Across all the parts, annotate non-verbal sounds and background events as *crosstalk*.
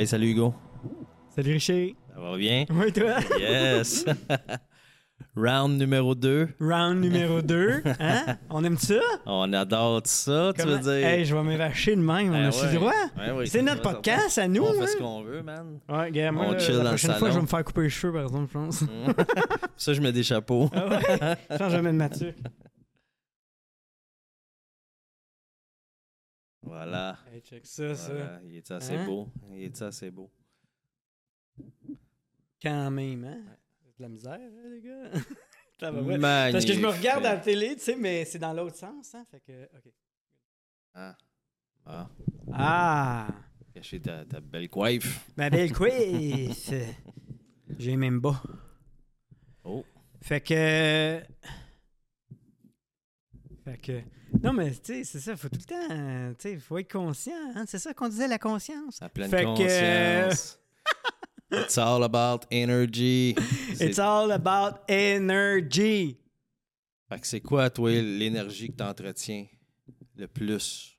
Hey, salut Hugo. Salut Richer. Ça va bien? Oui, toi? Yes! *laughs* Round numéro 2. Round numéro *laughs* 2. Hein? On aime ça? On adore ça, tu veux dire? Hey, je vais m'évacher de même. On Ben a-tu ouais. le droit? Ouais, oui, C'est notre podcast à nous. On hein? fait ce qu'on veut, man. Ouais, gars, moi, On là, chill la dans le prochaine fois, salon. je vais me faire couper les cheveux, par exemple, je pense. *laughs* ça, je mets des chapeaux. ah ouais? Change jamais de Mathieu. Voilà. Hey, check ça, ça. voilà. Il est assez Hein? beau. Il est assez beau. Quand même, hein? C'est de la misère, hein, les gars? *laughs* Parce que je me regarde à la télé, tu sais, mais c'est dans l'autre sens, hein? Fait que, OK. Ah. Ah. Ah! Cacher ta, ta belle coiffe. Ma belle quiz! *laughs* J'ai même bas. Oh. Fait que. Fait que. Non, mais tu sais, c'est ça, faut tout le temps. euh, Tu sais, faut être conscient. Hein? C'est ça qu'on disait, la conscience. À pleine Fait que- conscience. It's all about energy. *laughs* It's all about energy. Fait que c'est quoi, toi, l'énergie que tu entretiens le plus?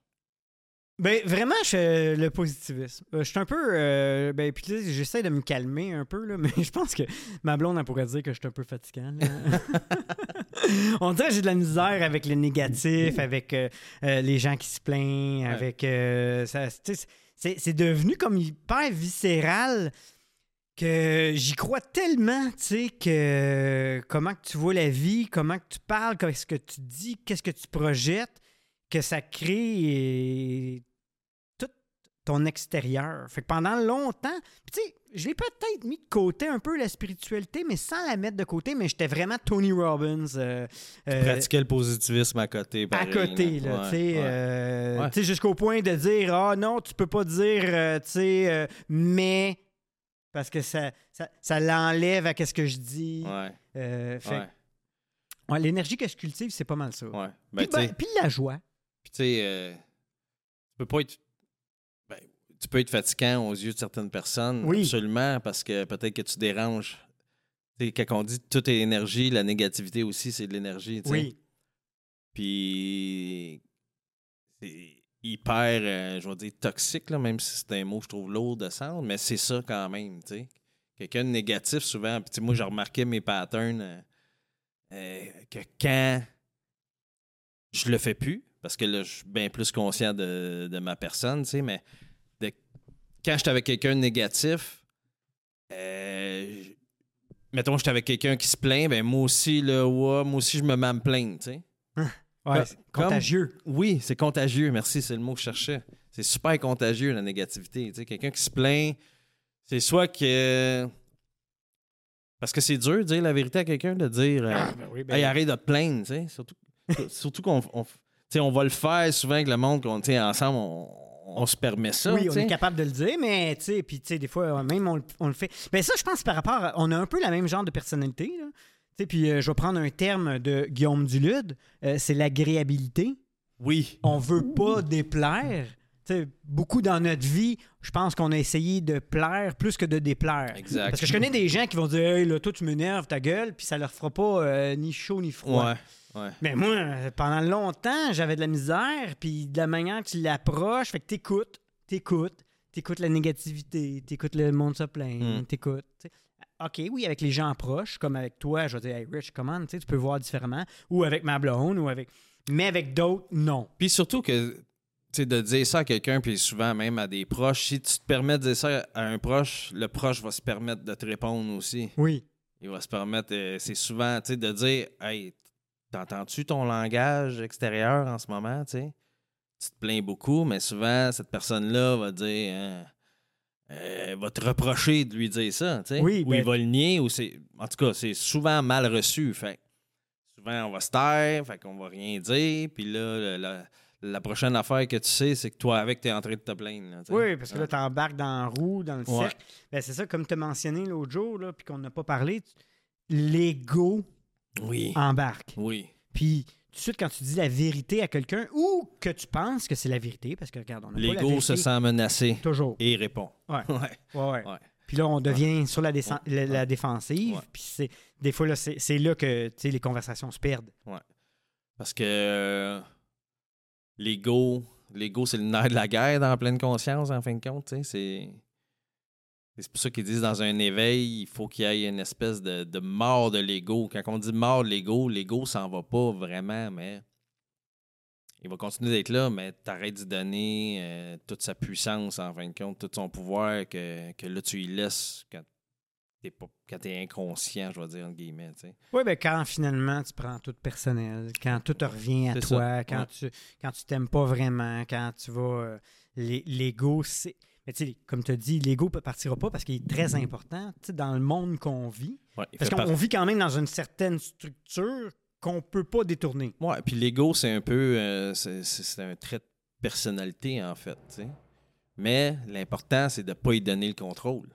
Ben, vraiment, je, le positivisme. Euh, je suis un peu. euh, ben, puis j'essaie de me calmer un peu, là, *laughs* mais je pense que ma blonde, elle pourrait dire que je suis un peu fatigant. *laughs* *laughs* On dirait que j'ai de la misère avec le négatif, *laughs* avec euh, euh, les gens qui se plaignent, avec. euh, c'est, devenu comme hyper viscéral que j'y crois tellement, tu sais, que comment que tu vois la vie, comment que tu parles, qu'est-ce que tu dis, qu'est-ce que tu projettes, que ça crée ton extérieur. Fait que pendant longtemps, tu sais, je l'ai peut-être mis de côté un peu la spiritualité, mais sans la mettre de côté, mais j'étais vraiment Tony Robbins. euh, euh, Pratiquer le positivisme à côté. à pareil, côté, là, Ouais, tu sais, ouais. euh, Ouais. tu sais, jusqu'au point de dire, ah non, tu peux pas dire, euh, tu sais, mais, parce que ça, ça, ça l'enlève à qu'est-ce que je dis. Ouais, fait ouais, que, ouais, l'énergie que je cultive, c'est pas mal ça. Puis, Ben, ben, puis la joie. puis tu sais, tu peux pas être. Tu peux être fatigant aux yeux de certaines personnes, Oui. absolument, parce que peut-être que tu déranges. Quand on dit tout est énergie, la négativité aussi, c'est de l'énergie. Oui. Puis c'est hyper, euh, je vais dire, toxique, là, même si c'est un mot que je trouve lourd de sens, mais c'est ça quand même. Quelqu'un de négatif, souvent, puis moi, j'ai remarqué mes patterns euh, euh, que quand je le fais plus, parce que là, je suis bien plus conscient de, de ma personne, tu sais, mais quand j'étais avec quelqu'un de négatif, euh, je- mettons, j'étais avec quelqu'un qui se plaint, ben moi aussi, là, ouais, moi aussi, je me mets à me plaindre, tu sais. Ouais, Comme- c'est contagieux. Oui, c'est contagieux. Merci, c'est le mot que je cherchais. C'est super contagieux, la négativité. Tu sais, quelqu'un qui se plaint, c'est soit que. Parce que c'est dur de dire la vérité à quelqu'un, de dire euh, Ah, ben oui, ben- Hey, arrête de te plaindre, tu sais. Surtout, surtout qu'on on, on va le faire souvent avec le monde, qu'on, ensemble, on, on se permet ça. oui, on est capable de le dire, mais tu sais, puis tu sais, des fois, même on, le- on le fait. Ben ça, je pense par rapport, à- on a un peu la même genre de personnalité, là. Tu sais, puis euh, je vais prendre un terme de Guillaume Dulude, euh, c'est l'agréabilité. Oui. On veut pas déplaire. Tu sais, beaucoup dans notre vie, je pense qu'on a essayé de plaire plus que de déplaire. Exact. Parce que je connais des gens qui vont dire Hey, là, toi, tu m'énerves, ta gueule, puis ça leur fera pas euh, ni chaud ni froid. Ouais. Ouais. Mais moi, pendant longtemps, j'avais de la misère, puis de la manière que tu l'approches, fait que t'écoutes, t'écoutes, t'écoutes la négativité, t'écoutes le monde se plaindre, Mm. t'écoutes. OK, oui, avec les gens proches, comme avec toi, je vais dire, hey, Rich, comment, tu sais, tu peux voir différemment, ou avec ma blonde, ou avec. Mais avec d'autres, non. Puis surtout que, tu sais, de dire ça à quelqu'un, puis souvent même à des proches, si tu te permets de dire ça à un proche, le proche va se permettre de te répondre aussi. Oui. Il va se permettre, euh, c'est souvent, tu sais, de dire, hey, t'entends-tu ton langage extérieur en ce moment, tu sais? Tu te plains beaucoup, mais souvent, cette personne-là va dire, hein, euh, va te reprocher de lui dire ça, tu sais? Oui, ou ben- il va le nier, ou c'est, en tout cas, c'est souvent mal reçu, fait souvent, on va se taire, fait qu'on va rien dire, puis là, le- la, la prochaine affaire que tu sais, c'est que toi, avec, t'es en train de te plaindre, là, tu? Oui, parce que là, Ouais. t'embarques dans la roue, dans le Ouais. cercle. Ben, c'est ça, comme tu as mentionné l'autre jour, là, puis qu'on n'a pas parlé, tu- l'ego Oui. embarque. Oui. Puis, tout de suite, quand tu dis la vérité à quelqu'un ou que tu penses que c'est la vérité, parce que regarde, on la L'ego se sent menacé Toujours. et il répond. Ouais. *laughs* Ouais. Ouais, ouais. Ouais. Puis là, on devient sur la, Ouais. la, la défensive. Ouais. Puis c'est, des fois, là, c'est, c'est là que tu sais, les conversations se perdent. Parce que euh, l'ego, l'ego, c'est le nerf de la guerre dans pleine conscience, en fin de compte. tu sais, C'est C'est pour ça qu'ils disent dans un éveil, il faut qu'il y ait une espèce de, de mort de l'ego. Quand on dit mort de l'ego, l'ego s'en va pas vraiment, mais il va continuer d'être là, mais t'arrêtes d'y donner euh, toute sa puissance, en fin de compte, tout son pouvoir, que, que là, tu y laisses quand t'es pas quand t'es inconscient, je vais dire, entre guillemets. Oui, ben quand finalement tu prends tout personnel, quand tout te revient à toi, ça, quand ouais. tu quand tu t'aimes pas vraiment, quand tu vas. euh, L'ego, c'est. Mais tu sais, comme tu as dit, l'ego ne partira pas parce qu'il est très important tu sais, dans le monde qu'on vit. Ouais, Parce qu'on vit quand même dans une certaine structure qu'on peut pas détourner. Ouais, puis l'ego, c'est un peu. euh, c'est- un trait de personnalité, en fait. Mais l'important, c'est de ne pas y donner le contrôle.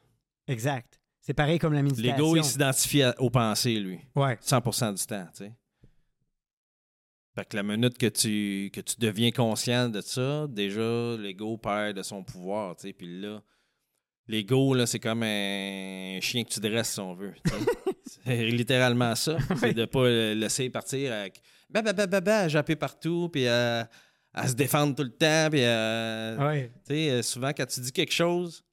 Exact. C'est pareil comme la méditation. L'ego, il s'identifie aux pensées, lui. Ouais. 100% du temps, tu sais. Fait que la minute que tu, que tu deviens conscient de ça, déjà, l'ego perd de son pouvoir, tu sais. Puis là, l'ego, là, c'est comme un chien que tu dresses, si on veut. *laughs* c'est littéralement ça. C'est de pas le laisser partir avec bah, bah, bah, bah, bah, à japper partout, puis à, à se défendre tout le temps, puis Ouais. tu sais, euh, souvent, quand tu dis quelque chose.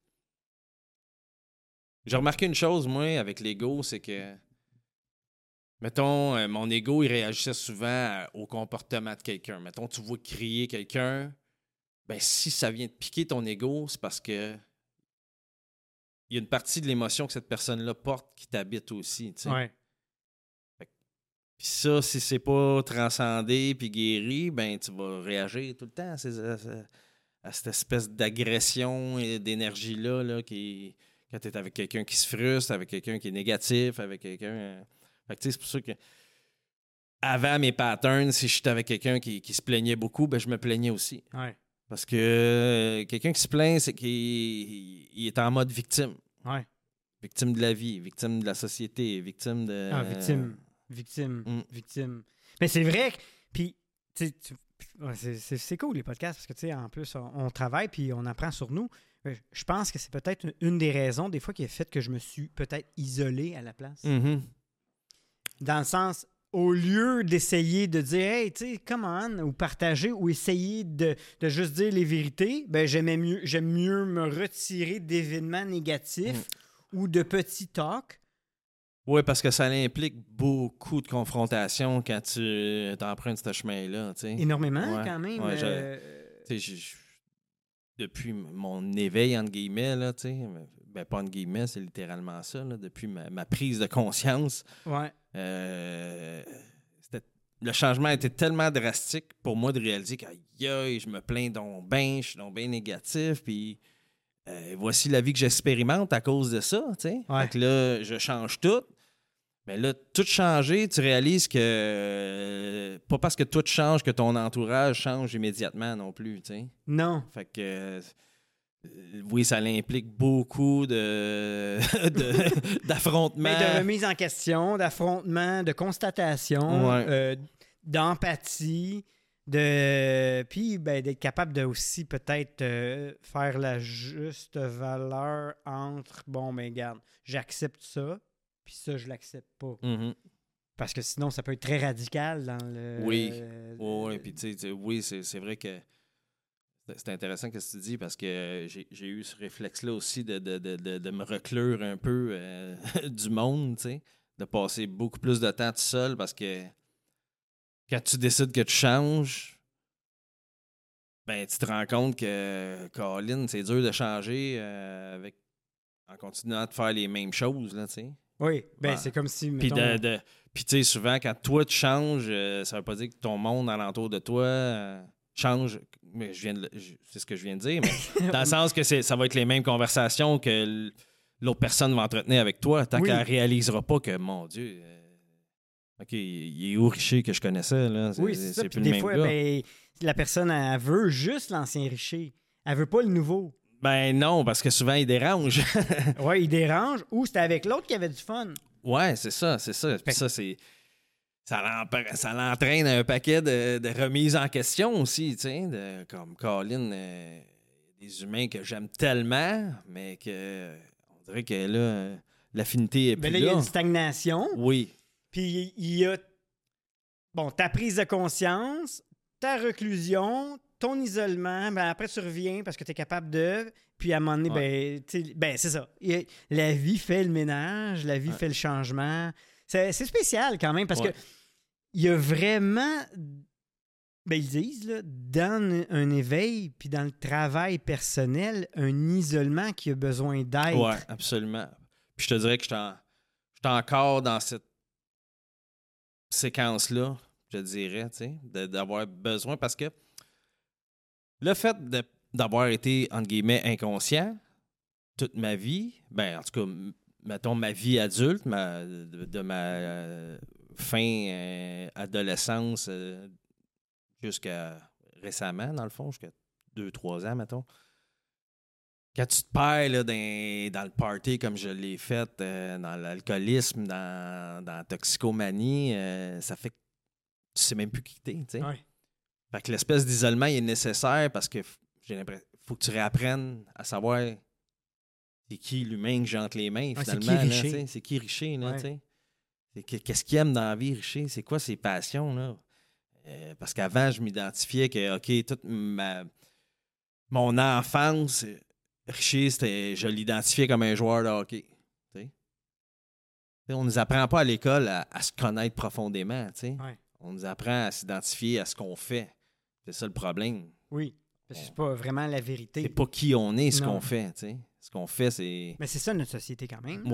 J'ai remarqué une chose, moi, avec l'ego, c'est que. Mettons, euh, mon ego, il réagissait souvent euh, au comportement de quelqu'un. Mettons, tu vois crier quelqu'un. Ben, si ça vient de piquer ton ego, c'est parce que. Il y a une partie de l'émotion que cette personne-là porte qui t'habite aussi. Ouais. Puis ça, si c'est pas transcendé puis guéri, ben tu vas réagir tout le temps à, ces- à- à cette espèce d'agression et d'énergie-là là, qui quand tu es avec quelqu'un qui se frustre, avec quelqu'un qui est négatif, avec quelqu'un. Fait que tu sais, c'est pour ça que avant mes patterns, si j'étais avec quelqu'un qui, qui se plaignait beaucoup, ben je me plaignais aussi. Ouais. Parce que euh, quelqu'un qui se plaint, c'est qu'il il est en mode victime. Ouais. Victime de la vie, victime de la société, victime de. Ah, victime. Victime. Mm. Victime. Mais c'est vrai que. Puis, tu ouais, c'est- cool les podcasts parce que, tu sais, en plus, on, on travaille puis on apprend sur nous. Euh, Je pense que c'est peut-être une- une des raisons, des fois, qui a fait que je me suis peut-être isolé à la place. Mhm. Dans le sens, au lieu d'essayer de dire, hey, tu sais, come on, ou partager, ou essayer de, de juste dire les vérités, ben, j'aimais mieux, j'aime mieux me retirer d'événements négatifs ou de petits talks. Oui, parce que ça implique beaucoup de confrontation quand tu t'empruntes ce chemin-là. Énormément, Ouais, quand même. ouais, euh, Depuis mon éveil, entre guillemets, là, tu sais, ben, pas entre guillemets, c'est littéralement ça, là, depuis ma, ma prise de conscience, ouais. euh, le changement était tellement drastique pour moi de réaliser que aïe, aïe, je me plains donc bien, je suis donc bien négatif, puis euh, voici la vie que j'expérimente à cause de ça. Ouais. Fait que là, je change tout. Mais là, tout changer, tu réalises que euh, pas parce que tout change que ton entourage change immédiatement non plus, tu sais. Non. Fait que oui, ça implique beaucoup de *laughs* *laughs* d'affrontements. Mais de remise en question, d'affrontement, de constatation, Ouais. euh, d'empathie, de puis ben, d'être capable de aussi peut-être euh, faire la juste valeur entre bon ben garde, j'accepte ça, puis ça je l'accepte pas. Mhm. Parce que sinon ça peut être très radical dans le Oui. euh, Oui, puis tu sais, oui, c'est c'est vrai que c'est- c'est intéressant ce que tu dis parce que j'ai eu ce réflexe-là aussi de, de, de, de, de me reclure un peu euh, *laughs* du monde, tu sais, de passer beaucoup plus de temps tout seul parce que quand tu décides que tu changes, ben tu te rends compte que, Colin, c'est dur de changer euh, avec en continuant de faire les mêmes choses, là, tu sais. Oui, ben Ouais. c'est comme si Puis, mettons, de, de- puis tu sais, souvent, quand toi, tu changes, euh, ça veut pas dire que ton monde alentour de toi euh, change. Mais je viens de c'est ce que je viens de dire, mais *laughs* dans le sens que c'est, ça va être les mêmes conversations que l'autre personne va entretenir avec toi, tant Oui. qu'elle réalisera pas que, mon Dieu, euh, OK, il est où Richer que je connaissais, là? C'est, Oui, c'est plus le des même fois, ben, la personne, elle veut juste l'ancien richer. Elle veut pas le nouveau. Ben non, parce que souvent, il dérange. *laughs* Ouais, il dérange. Ou c'était avec l'autre qui avait du fun. Ouais, c'est ça, c'est ça. Puis ça, c'est. Ça l'entraîne un paquet de, de remises en question aussi, tu sais, de- comme Colin, euh, des humains que j'aime tellement, mais que on dirait que là, l'affinité est plus Ben là, il y a là. une stagnation. Oui, Puis il y a bon, ta prise de conscience, ta reclusion, ton isolement, ben après tu reviens parce que tu es capable de. Puis à un moment donné, ben, ben, c'est ça. La vie fait le ménage, la vie Ouais. fait le changement. C'est c'est spécial quand même parce Ouais. que il y a vraiment. Ben, ils disent, là, dans un éveil puis dans le travail personnel, un isolement qui a besoin d'aide. Ouais, absolument. Puis je te dirais que je suis encore dans cette séquence-là, je dirais, tu sais, d'avoir besoin parce que le fait d'avoir été, entre guillemets, inconscient toute ma vie, ben, en tout cas, mettons ma vie adulte, ma, de, de ma euh, fin euh, adolescence euh, jusqu'à récemment, dans le fond, jusqu'à 2-3 ans, mettons. Quand tu te perds là, dans, dans le party comme je l'ai fait, euh, dans l'alcoolisme, dans, dans la toxicomanie, ça fait que tu sais même plus qui t'es, tu sais. Ouais. Fait que l'espèce d'isolement est nécessaire parce que j'ai l'impression faut que tu réapprennes à savoir c'est qui l'humain que j'ai entre les mains, Ouais, finalement. C'est qui Richer, là, Qu'est-ce qu'il aime dans la vie, Richer? C'est quoi ses passions, là? Euh, parce qu'avant, je m'identifiais que, OK, toute ma... mon enfance, Richer, je l'identifiais comme un joueur de hockey. On nous apprend pas à l'école à, à se connaître profondément. Ouais. On nous apprend à s'identifier à ce qu'on fait. C'est ça le problème. Oui. Parce que c'est pas vraiment la vérité. C'est pas qui on est, ce qu'on fait. Ce qu'on fait, c'est... Mais c'est ça notre société quand même.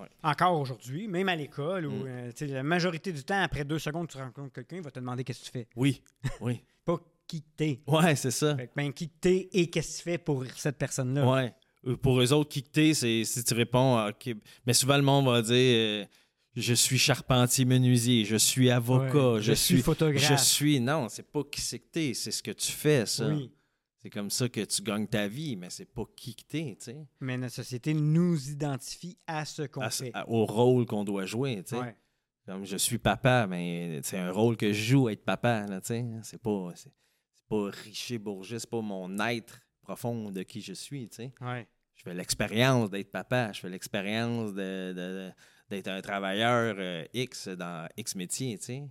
Ouais. Encore aujourd'hui, même à l'école, où Mm. euh, la majorité du temps, après deux secondes, tu rencontres quelqu'un, il va te demander qu'est-ce que tu fais. Oui. *laughs* Oui. Pas qui t'es. Ouais, c'est ça. Fait que, ben, qui que t'es et qu'est-ce que tu fais pour cette personne-là. Ouais. Euh, Pour eux autres, qui t'es, c'est si tu réponds, ah. Mais souvent, le monde va dire euh, Je suis charpentier menuisier, je suis avocat, Ouais. je, suis. photographe. Je suis. Non, c'est pas qui c'est que t'es, c'est ce que tu fais, ça. Oui. C'est comme ça que tu gagnes ta vie, mais c'est pas qui que t'es, tu sais. Mais notre société nous identifie à ce qu'on À- fait. à- Au rôle qu'on doit jouer, tu sais. Ouais. Comme je suis papa, mais c'est un rôle que je joue être papa, tu sais. C'est pas, c'est, pas Richer Bourget, c'est pas mon être profond de qui je suis, tu sais. Ouais. Je fais l'expérience d'être papa, je fais l'expérience de, de- de- d'être un travailleur euh, X dans X métier, tu sais.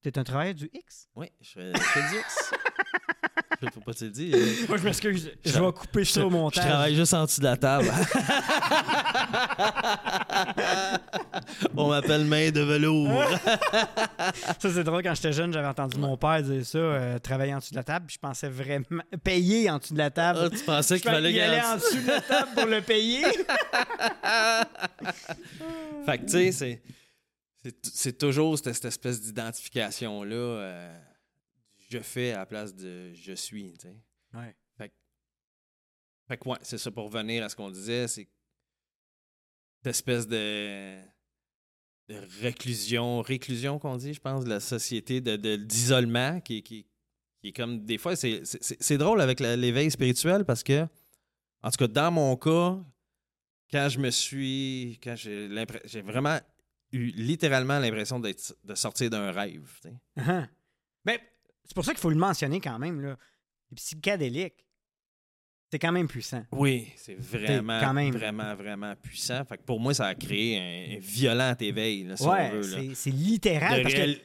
T'es un travailleur du X? Oui, je fais, je fais du X. *laughs* Je faut pas te le dire. Je, Moi, je m'excuse. Je Je- vais couper ça au je montage. travaille juste en dessous de la table. *laughs* On m'appelle main de velours. *laughs* Ça, c'est drôle. Quand j'étais jeune, j'avais entendu mon père dire ça, euh, travailler en dessous de la table. Puis je pensais vraiment. *laughs* Payer en dessous de la table. Ah, tu pensais Je qu'il fallait qu'il en dessous de la table pour le payer. Fait que, tu sais, c'est, c'est, c'est toujours cette, cette espèce d'identification-là. euh, je fais à la place de je suis, tu sais. Ouais. Fait que, ouais, c'est ça pour revenir à ce qu'on disait, c'est cette espèce de, de réclusion, réclusion qu'on dit, je pense, de la société, de, d'isolement qui, qui, qui est comme des fois, c'est, drôle avec l'éveil spirituel parce que, en tout cas, dans mon cas, quand je me suis, quand j'ai l'impression, j'ai vraiment eu littéralement l'impression de sortir d'un rêve. tu sais. Uh-huh. Ben, c'est pour ça qu'il faut le mentionner quand même. Là. Les psychédéliques, c'est quand même puissant. Oui, c'est vraiment, quand même. vraiment, vraiment puissant. Fait que pour moi, ça a créé un, un violent éveil, là, si ouais, on veut. là. c'est, littéral. De parce réel- que,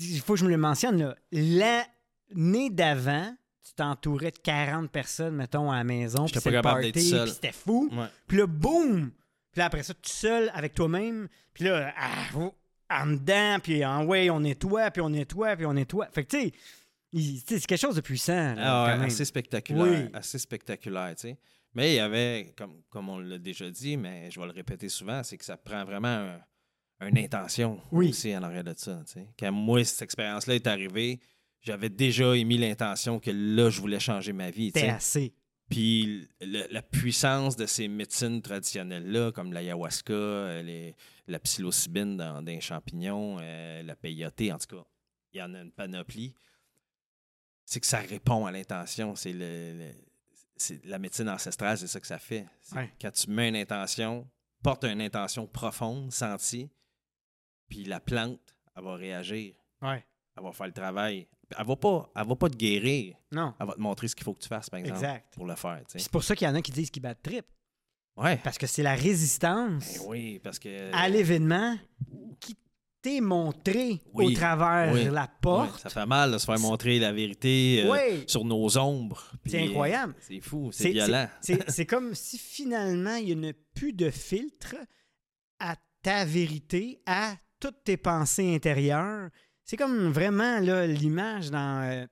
il faut que je me le mentionne, là. l'année d'avant, tu t'entourais de 40 personnes, mettons, à la maison. Puis d'être party, seul. puis c'était fou. Puis là, boum! Puis là, après ça, tout seul avec toi-même. Puis là, ah, oh, en dedans, puis en ouais, on nettoie, puis on nettoie, puis on nettoie. Fait que, tu sais, c'est quelque chose de puissant. là, Ah ouais, assez spectaculaire. Oui. Assez spectaculaire, tu sais. Mais il y avait, comme, comme on l'a déjà dit, mais je vais le répéter souvent, c'est que ça prend vraiment un- une intention Oui. aussi en arrière de ça. tu sais. Quand moi, cette expérience-là est arrivée, j'avais déjà émis l'intention que là, je voulais changer ma vie. C'était assez. Puis le- la puissance de ces médecines traditionnelles-là, comme l'ayahuasca, euh, les- la psilocybine dans, dans les champignons, euh, la peyote, en tout cas, il y en a une panoplie. C'est que ça répond à l'intention. C'est le, le- c'est la médecine ancestrale, c'est ça que ça fait. Ouais. Quand tu mets une intention, porte une intention profonde, sentie, puis la plante, elle va réagir, Ouais. elle va faire le travail. Elle va pas, elle va pas te guérir, Non. elle va te montrer ce qu'il faut que tu fasses, par exemple, Exact. pour le faire. c'est pour ça qu'il y en a qui disent qu'ils battent trip. Ouais. Parce que c'est la résistance Ben oui, parce que. à l'événement qui, t'es montré Oui. au travers Oui. la porte. ça fait mal de se faire montrer la vérité euh, sur nos ombres. C'est Puis, incroyable. euh, C'est fou, C'est- violent. C'est c'est comme si finalement, il n'y a plus de filtre à ta vérité, à toutes tes pensées intérieures. C'est comme vraiment l'image dans, euh,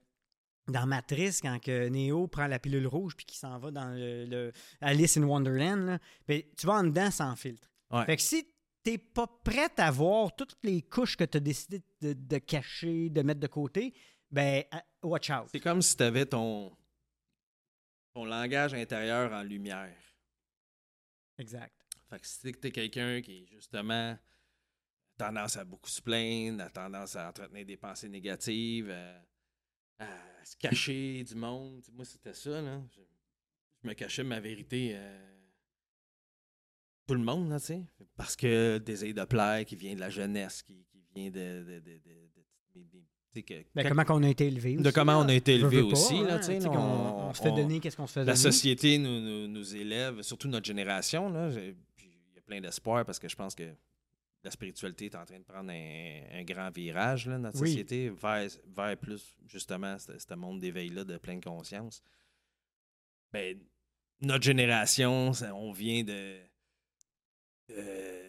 dans Matrice, quand que Neo prend la pilule rouge puis qu'il s'en va dans le, le Alice in Wonderland. là. Ben, tu vas en dedans sans filtre. Ouais. Fait que si t'es pas prête à voir toutes les couches que tu as décidé de, de cacher, de mettre de côté, ben, à- watch out. C'est comme si tu avais ton, ton langage intérieur en lumière. Exact. Fait que si t'es quelqu'un qui, justement, a tendance à beaucoup se plaindre, a tendance à entretenir des pensées négatives, à, à se cacher du monde, moi, c'était ça, là. Je, je me cachais ma vérité. euh, tout le monde, là, tu sais. Parce que désir de plaire qui vient de la jeunesse, qui, qui vient de. de, que- Ben, comment qu'on a été élevé de comment là. on a été élevé pas, aussi, là, hein, on- qu'on- on, se fait on- donner qu'est-ce qu'on se fait La donner. société nous, nous, nous élève, surtout notre génération. Là, J'ai- puis il y a plein d'espoir parce que je pense que la spiritualité est en train de prendre un, un grand virage, là, notre Oui. société, vers, vers plus justement ce, monde d'éveil-là de pleine conscience. Ben, notre génération, ça- on vient de, de,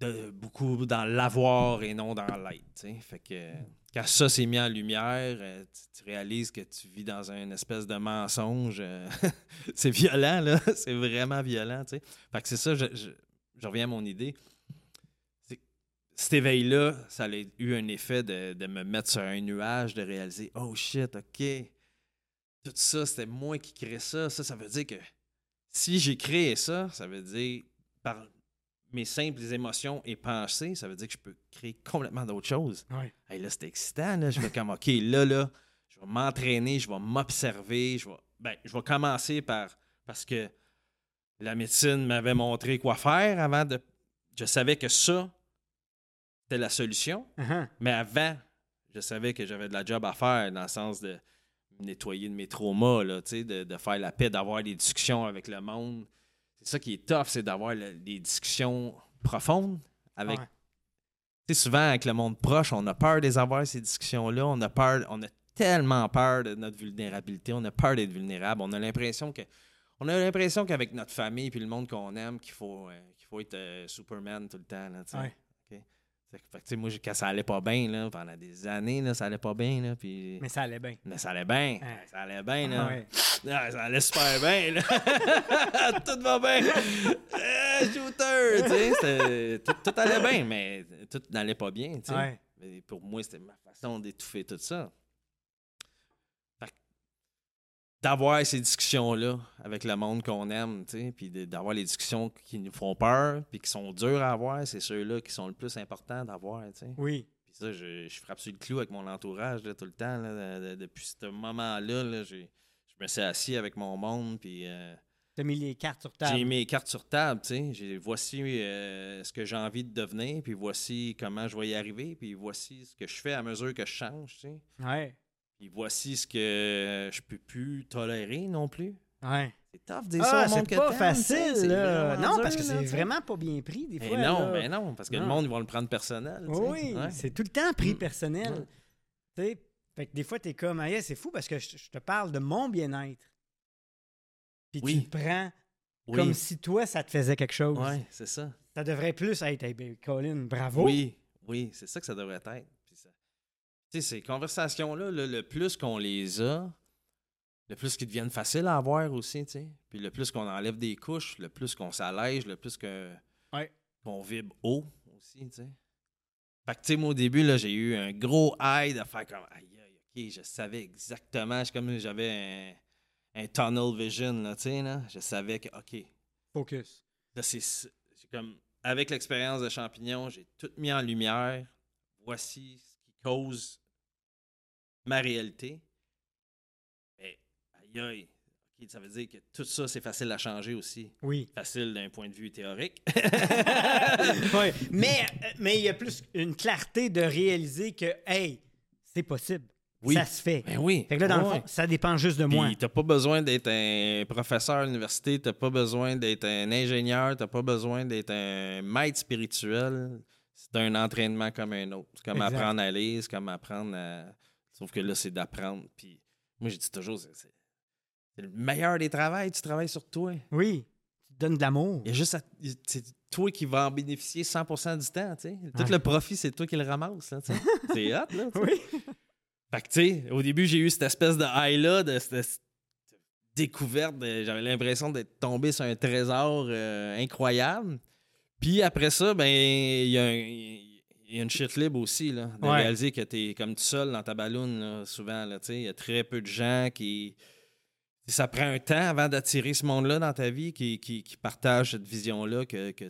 de beaucoup dans l'avoir et non dans l'être. Fait que quand ça s'est mis en lumière, euh, tu, tu réalises que tu vis dans une espèce de mensonge. euh, *laughs* c'est violent, là. *laughs* C'est vraiment violent. Fait que c'est ça, je, je- je reviens à mon idée. Cet éveil-là, ça a eu un effet de, de me mettre sur un nuage, de réaliser Oh shit, OK. Tout ça, c'était moi qui crée ça. Ça, ça veut dire que si j'ai créé ça, ça veut dire par mes simples émotions et pensées, ça veut dire que je peux créer complètement d'autres choses. Ouais. Hey, là, c'était excitant. Là. Je vais comme, OK, là, là, je vais m'entraîner, je vais m'observer. Je vais, ben, je vais commencer par. Parce que la médecine m'avait montré quoi faire avant de. Je savais que ça, c'était la solution. Uh-huh. Mais avant, je savais que j'avais de la job à faire dans le sens de nettoyer de mes traumas, là, de, de faire la paix, d'avoir des discussions avec le monde. C'est ça qui est tough, c'est d'avoir des discussions profondes avec. Ouais. Souvent, avec le monde proche, on a peur de les avoir, ces discussions-là. On a peur, on a tellement peur de notre vulnérabilité. On a peur d'être vulnérable. On a l'impression que. On a l'impression qu'avec notre famille puis le monde qu'on aime, qu'il faut, euh, qu'il faut être euh, Superman tout le temps. Là. Ouais. Fait que, moi, quand ça allait pas bien, là, pendant des années, là, ça allait pas bien. Là, puis... Mais ça allait bien. Mais ça allait bien. Ça allait bien. Ah Là. ouais. Ah, ça allait super bien. Là. *laughs* tout va bien. Euh, shooter. tu sais, tout, tout allait bien, mais tout n'allait pas bien. tu sais. Ouais. Pour moi, c'était ma façon d'étouffer tout ça. D'avoir ces discussions-là avec le monde qu'on aime, tu sais, puis d'avoir les discussions qui nous font peur, puis qui sont dures à avoir, c'est ceux-là qui sont le plus importants d'avoir, tu sais. Oui. Puis ça, je, je frappe sur le clou avec mon entourage là, tout le temps. là, de- de- depuis ce moment-là, là, j'ai- je me suis assis avec mon monde, puis euh, T'as mis les cartes sur j'ai table. mis mes cartes sur table. tu sais. J'ai- Voici euh, ce que j'ai envie de devenir, puis voici comment je vais y arriver, puis voici ce que je fais à mesure que je change. tu sais. Ouais. Puis voici ce que je peux plus tolérer non plus. Ouais. C'est tough de dire ça Ah, c'est pas facile, là. Non, dur, parce que c'est vraiment pas bien pris, des Mais fois. non, là. mais non, parce que Non. le monde, ils vont le prendre personnel. Oui, Ouais. c'est tout le temps pris Mm. personnel. Sais, fait que des fois, t'es comme, ah, yeah, c'est fou parce que je, je te parle de mon bien-être. Puis Oui. tu le prends Oui, comme si toi, ça te faisait quelque chose. ouais, c'est ça. Ça devrait plus être, hey, ben, Colin, bravo. Oui, oui, c'est ça que ça devrait être. Sais, ces conversations-là, là, le plus qu'on les a, le plus qu'ils deviennent faciles à avoir aussi, tu sais. Puis le plus qu'on enlève des couches, le plus qu'on s'allège, le plus que, Ouais. qu'on vibre haut aussi, tu sais. Fait que, tu sais, moi, au début, là, j'ai eu un gros high de faire comme, aïe, aïe, OK, je savais exactement, c'est comme j'avais un, un tunnel vision, là, tu sais, là. Je savais que, OK, Focus. Là, c'est comme avec l'expérience de champignons, j'ai tout mis en lumière. Voici ce qui cause ma réalité. Mais aïe aïe, ça veut dire que tout ça, c'est facile à changer aussi. Oui. Facile d'un point de vue théorique. *laughs* Ouais. Mais euh, mais il y a plus une clarté de réaliser que, hey, c'est possible. Oui. Ça se fait. Ben oui. Fait que là, dans le fond, ça dépend juste de moi. Puis t'as pas besoin d'être un professeur à l'université, t'as pas besoin d'être un ingénieur, t'as pas besoin d'être un maître spirituel. c'est un entraînement comme un autre. C'est comme Exact. apprendre à lire, c'est comme apprendre à. Sauf que là, c'est d'apprendre. Puis moi, je dis toujours, c'est le meilleur des travails, tu travailles sur toi. Oui. Tu te donnes de l'amour. Il y a juste c'est toi qui vas en bénéficier 100% du temps, tu sais. Tout Ouais. le profit, c'est toi qui le ramasses, sais. *laughs* C'est hot, là. Oui. Fait que, tu sais, au début, j'ai eu cette espèce de high-là, de cette découverte. J'avais l'impression d'être tombé sur un trésor euh, incroyable. Puis après ça, ben, il y, a un- il y a une shit libre aussi, là. De Ouais. réaliser que t'es comme tout seul dans ta balloune, là, souvent, là, tu sais. Il y a très peu de gens qui. Ça prend un temps avant d'attirer ce monde-là dans ta vie qui, qui, qui partagent cette vision-là, que, que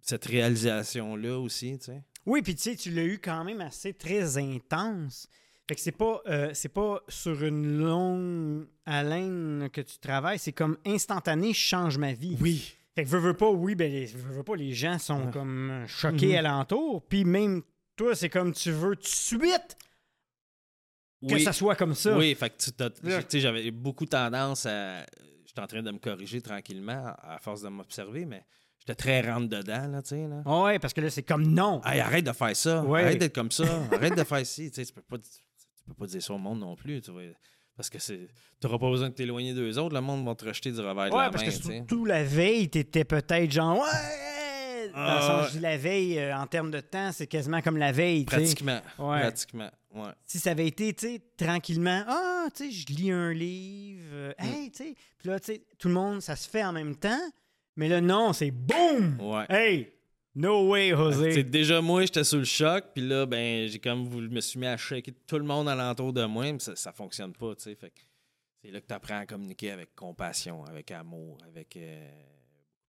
cette réalisation-là aussi, tu sais. Oui, puis tu sais, tu l'as eu quand même assez très intense. Fait que c'est pas, euh, c'est pas sur une longue haleine que tu travailles, c'est comme instantané, je change ma vie. Oui. Fait que veux, veux pas, oui, ben les, veux, veux pas, les gens sont Ouais. comme euh, choqués Mhm. alentour. Puis même toi, c'est comme tu veux tout de suite que Oui. ça soit comme ça. Oui, fait que tu t'as- Là. tu sais, j'avais beaucoup tendance à. J'étais en train de me corriger tranquillement à force de m'observer, mais j'étais très rentre dedans, là, tu sais. Là. Ah Ouais, parce que là, c'est comme non. Hey, arrête de faire ça. Ouais. Arrête d'être comme ça. arrête de faire ci. Tu sais, tu peux pas, tu peux pas dire ça au monde non plus. Tu vois, parce que c'est. T'auras pas besoin de t'éloigner d'eux autres. Le monde va te rejeter du revers de Ouais, la parce main. que tu sais. surtout la veille, t'étais peut-être genre ouais. Dans le Ah, sens, je dis la veille, euh, en termes de temps, c'est quasiment comme la veille. Pratiquement. Ouais. Pratiquement. Ouais. si ça avait été, tu sais, tranquillement, ah, tu sais, je lis un livre, euh, Mm. hey, tu sais, puis là, tu sais, tout le monde, ça se fait en même temps, mais là, non, c'est boum! Ouais. Hey, no way, C'est José! déjà moi, j'étais sous le choc, puis là, ben, j'ai comme voulu, me suis mis à shaker tout le monde alentour de moi, mais ça, ça fonctionne pas, tu sais. C'est là que tu apprends à communiquer avec compassion, avec amour, avec euh,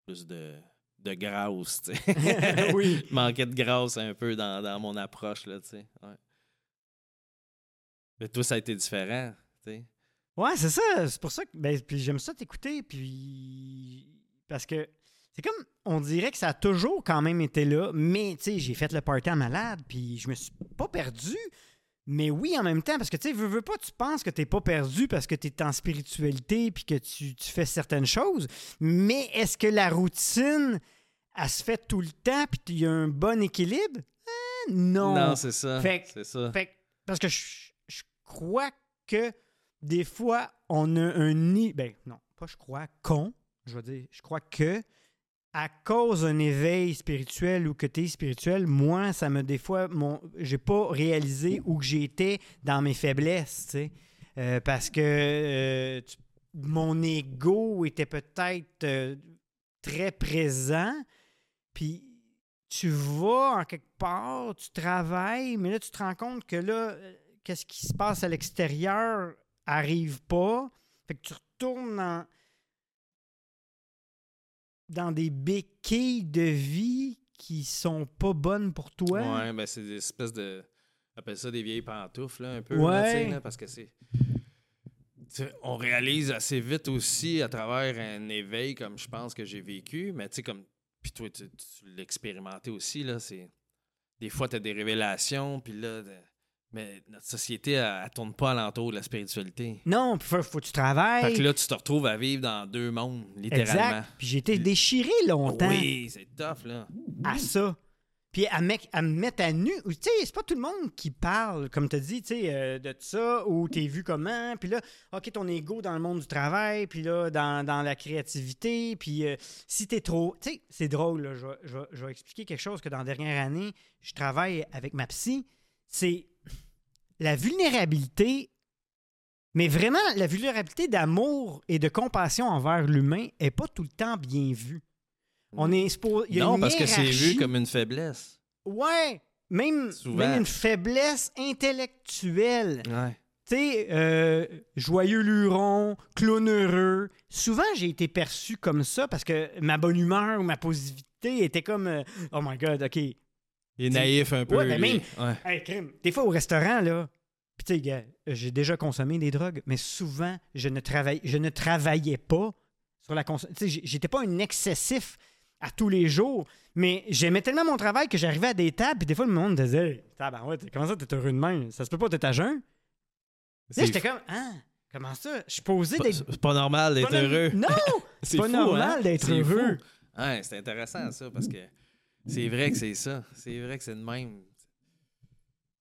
plus de, de grâce, tu sais. *laughs* Oui. *laughs* Manquait de grâce un peu dans, dans mon approche, là, tu sais. Ouais. Mais toi, ça a été différent, tu sais. Ouais, c'est ça, c'est pour ça que, ben, puis j'aime ça t'écouter, puis, parce que c'est comme, on dirait que ça a toujours quand même été là, mais, tu sais, j'ai fait le party en malade, puis je me suis pas perdu, mais oui, en même temps, parce que, tu sais, veux, veux pas, tu penses que t'es pas perdu parce que t'es en spiritualité, puis que tu, tu fais certaines choses, mais est-ce que la routine, elle se fait tout le temps, puis il y a un bon équilibre? Euh, non. Non, c'est ça. Fait ça. Fait parce que je, je crois que des fois, on a un nid. Ben, non, pas je crois, con. Je veux dire, je crois que à cause d'un éveil spirituel ou que tu es spirituel, moi, ça me, des fois, mon, j'ai pas réalisé où j'étais dans mes faiblesses, tu sais. Euh, parce que euh, mon ego était peut-être euh, très présent, puis tu vas en quelque part, tu travailles, mais là, tu te rends compte que là, qu'est-ce qui se passe à l'extérieur arrive pas. Fait que tu retournes dans, dans des béquilles de vie qui sont pas bonnes pour toi? Ouais, ben c'est des espèces de. On appelle ça des vieilles pantoufles, là, un peu. Ouais. là, là, parce que c'est. on réalise assez vite aussi à travers un éveil comme je pense que j'ai vécu, mais tu sais, comme. Puis toi, tu, tu l'as expérimenté aussi, là. C'est. Des fois, tu as des révélations, puis là. Mais notre société, elle, elle tourne pas alentour de la spiritualité. Non, puis faut, faut que tu travailles. Fait que là, tu te retrouves à vivre dans deux mondes, littéralement. exact. Puis j'ai été déchiré longtemps Oui, c'est tough, là. à ça. Puis à, me- à me mettre à nu. Tu sais, c'est pas tout le monde qui parle, comme tu as dit, tu sais, euh, de ça, ou t'es vu comment, puis là, OK, ton ego dans le monde du travail, puis là, dans, dans la créativité, puis euh, si t'es trop... Tu sais, c'est drôle, là, je, je vais expliquer quelque chose que dans la dernière année, je travaille avec ma psy, c'est la vulnérabilité, mais vraiment, la vulnérabilité d'amour et de compassion envers l'humain est pas tout le temps bien vue. On est a non, parce que c'est vu comme une faiblesse. Ouais, même une faiblesse intellectuelle. Ouais. Tu sais, euh, joyeux luron, clown heureux. Souvent, j'ai été perçu comme ça parce que ma bonne humeur ou ma positivité était comme euh, Oh my God, OK. Il est naïf un peu. Ouais, ben lui. même- Ouais. Hey, crime. Des fois, au restaurant, là, puis tu sais, gars, j'ai déjà consommé des drogues, mais souvent, je ne, travaille, je ne travaillais pas sur la consommation. J'étais pas un excessif à tous les jours, mais j'aimais tellement mon travail que j'arrivais à des tables, puis des fois, le monde disait Hey, tabarouette, comment ça, t'es heureux de même? Ça se peut pas, t'es à jeun? Là, j'étais comme Ah, comment ça? Je suis posé pas- d'être. C'est pas normal d'être heureux. Non *laughs* C'est pas normal hein? d'être heureux. Ouais, c'est intéressant ça parce que C'est vrai que c'est ça. C'est vrai que c'est de même.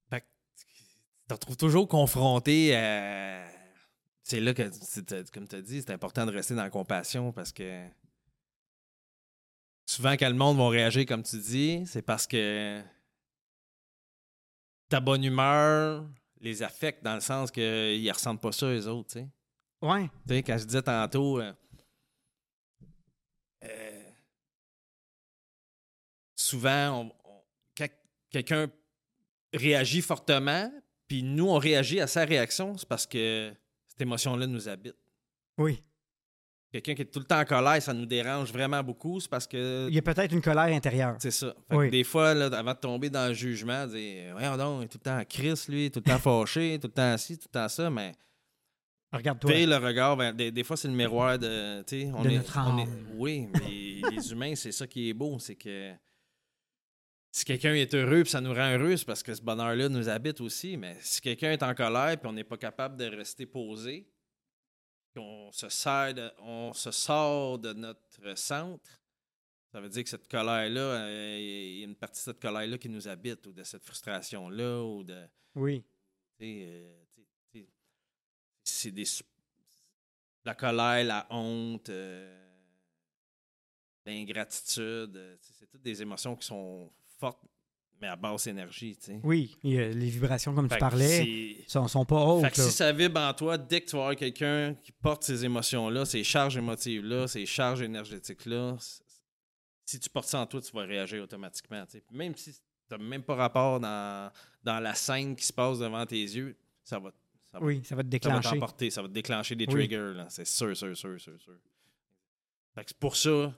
Fait que tu te retrouves toujours confronté à. C'est là que, comme tu as dit, c'est important de rester dans la compassion parce que souvent, quand le monde va réagir comme tu dis, c'est parce que ta bonne humeur les affecte dans le sens qu'ils ne ressentent pas ça, eux autres. tu sais. Ouais. Tu sais, quand je disais tantôt, euh, euh, souvent, on- on- quand quelqu'un réagit fortement, puis nous, on réagit à sa réaction, c'est parce que cette émotion-là nous habite. Oui. Quelqu'un qui est tout le temps en colère, ça nous dérange vraiment beaucoup, c'est parce que Il y a peut-être une colère intérieure. c'est ça. Fait que Oui. des fois, là, avant de tomber dans le jugement, dire Voyons donc, il est tout le temps en crise, lui, tout le temps fâché, *laughs* tout le temps ci, tout le temps ça, mais Regarde-toi. Le regard, des, des fois, c'est le miroir de. On De est, notre on est- âme. oui, mais les humains, c'est ça qui est beau. C'est que si quelqu'un est heureux puis ça nous rend heureux, c'est parce que ce bonheur-là nous habite aussi. Mais si quelqu'un est en colère puis on n'est pas capable de rester posé, qu'on se, sert de- on se sort de notre centre, ça veut dire que cette colère-là, euh, il y a une partie de cette colère-là qui nous habite ou de cette frustration-là ou de. Oui. Euh, c'est des. La colère, la honte, euh, l'ingratitude, c'est toutes des émotions qui sont fortes, mais à basse énergie. Tu sais. Oui. A les vibrations, comme Fait tu parlais, sont, sont pas hautes. fait que si ça vibre en toi, dès que tu vas avoir quelqu'un qui porte ces émotions-là, ces charges émotives-là, ces charges énergétiques-là, si tu portes ça en toi, tu vas réagir automatiquement. tu sais. Même si tu n'as même pas rapport dans, dans la scène qui se passe devant tes yeux, ça va, ça va Oui, ça va te ça va déclencher. ça va te déclencher des Oui. triggers. C'est sûr, sûr, sûr, sûr, sûr. Fait que c'est pour ça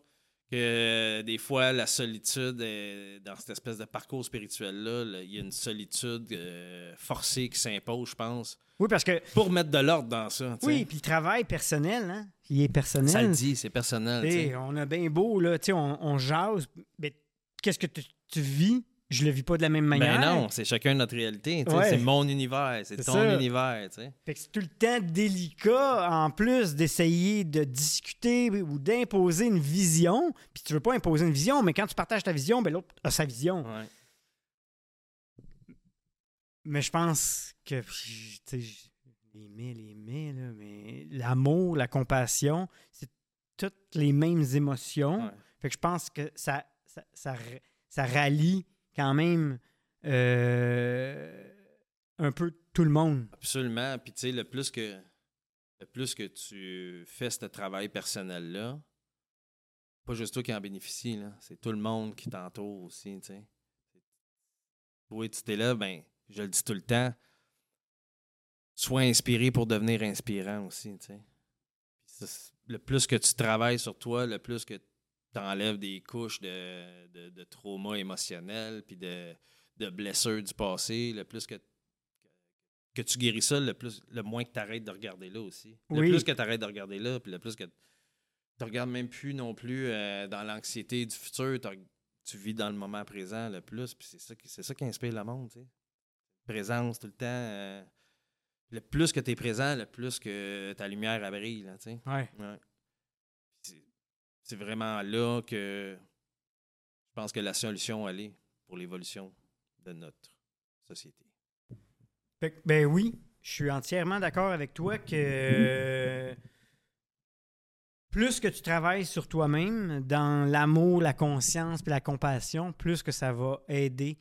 que des fois, la solitude, est- dans cette espèce de parcours spirituel-là, là, il y a une solitude euh, forcée qui s'impose, je pense, Oui, parce que. pour mettre de l'ordre dans ça. Oui, puis le travail personnel, hein, il est personnel. ça le dit, c'est personnel. T'sais, on a bien beau, là, on, on jase, mais qu'est-ce que tu vis? Je le vis pas de la même manière. Ben non, c'est chacun notre réalité. Ouais. C'est mon univers, c'est ton ça. univers. c'est tout le temps délicat, en plus d'essayer de discuter ou d'imposer une vision. Puis tu veux pas imposer une vision, mais quand tu partages ta vision, ben l'autre a sa vision. Ouais. Mais je pense que, les les mais, là, mais l'amour, la compassion, c'est toutes les mêmes émotions. Ouais. Fait que je pense que ça, ça, ça, ça rallie quand même euh, un peu tout le monde. Absolument. Puis tu sais, le plus que le plus que tu fais ce travail personnel-là, pas juste toi qui en bénéficie, c'est tout le monde qui t'entoure aussi. Toi, tu t'es là, ben, je le dis tout le temps, sois inspiré pour devenir inspirant aussi, le plus que tu travailles sur toi, le plus que tu enlèves des couches de, de, de trauma émotionnel, puis de, de blessures du passé, le plus que que tu guéris ça, le, plus, le moins que tu arrêtes de regarder là aussi. Le Oui. plus que tu arrêtes de regarder là, puis le plus que tu regardes même plus non plus euh, dans l'anxiété du futur, tu vis dans le moment présent le plus, puis c'est ça, qui- c'est ça qui inspire le monde, tu sais. Présence tout le temps. euh, le plus que tu es présent, le plus que ta lumière brille, là. Ouais. Ouais. C'est- vraiment là que je pense que la solution, elle est pour l'évolution de notre société. Ben oui, je suis entièrement d'accord avec toi que euh, plus que tu travailles sur toi-même, dans l'amour, la conscience et la compassion, plus que ça va aider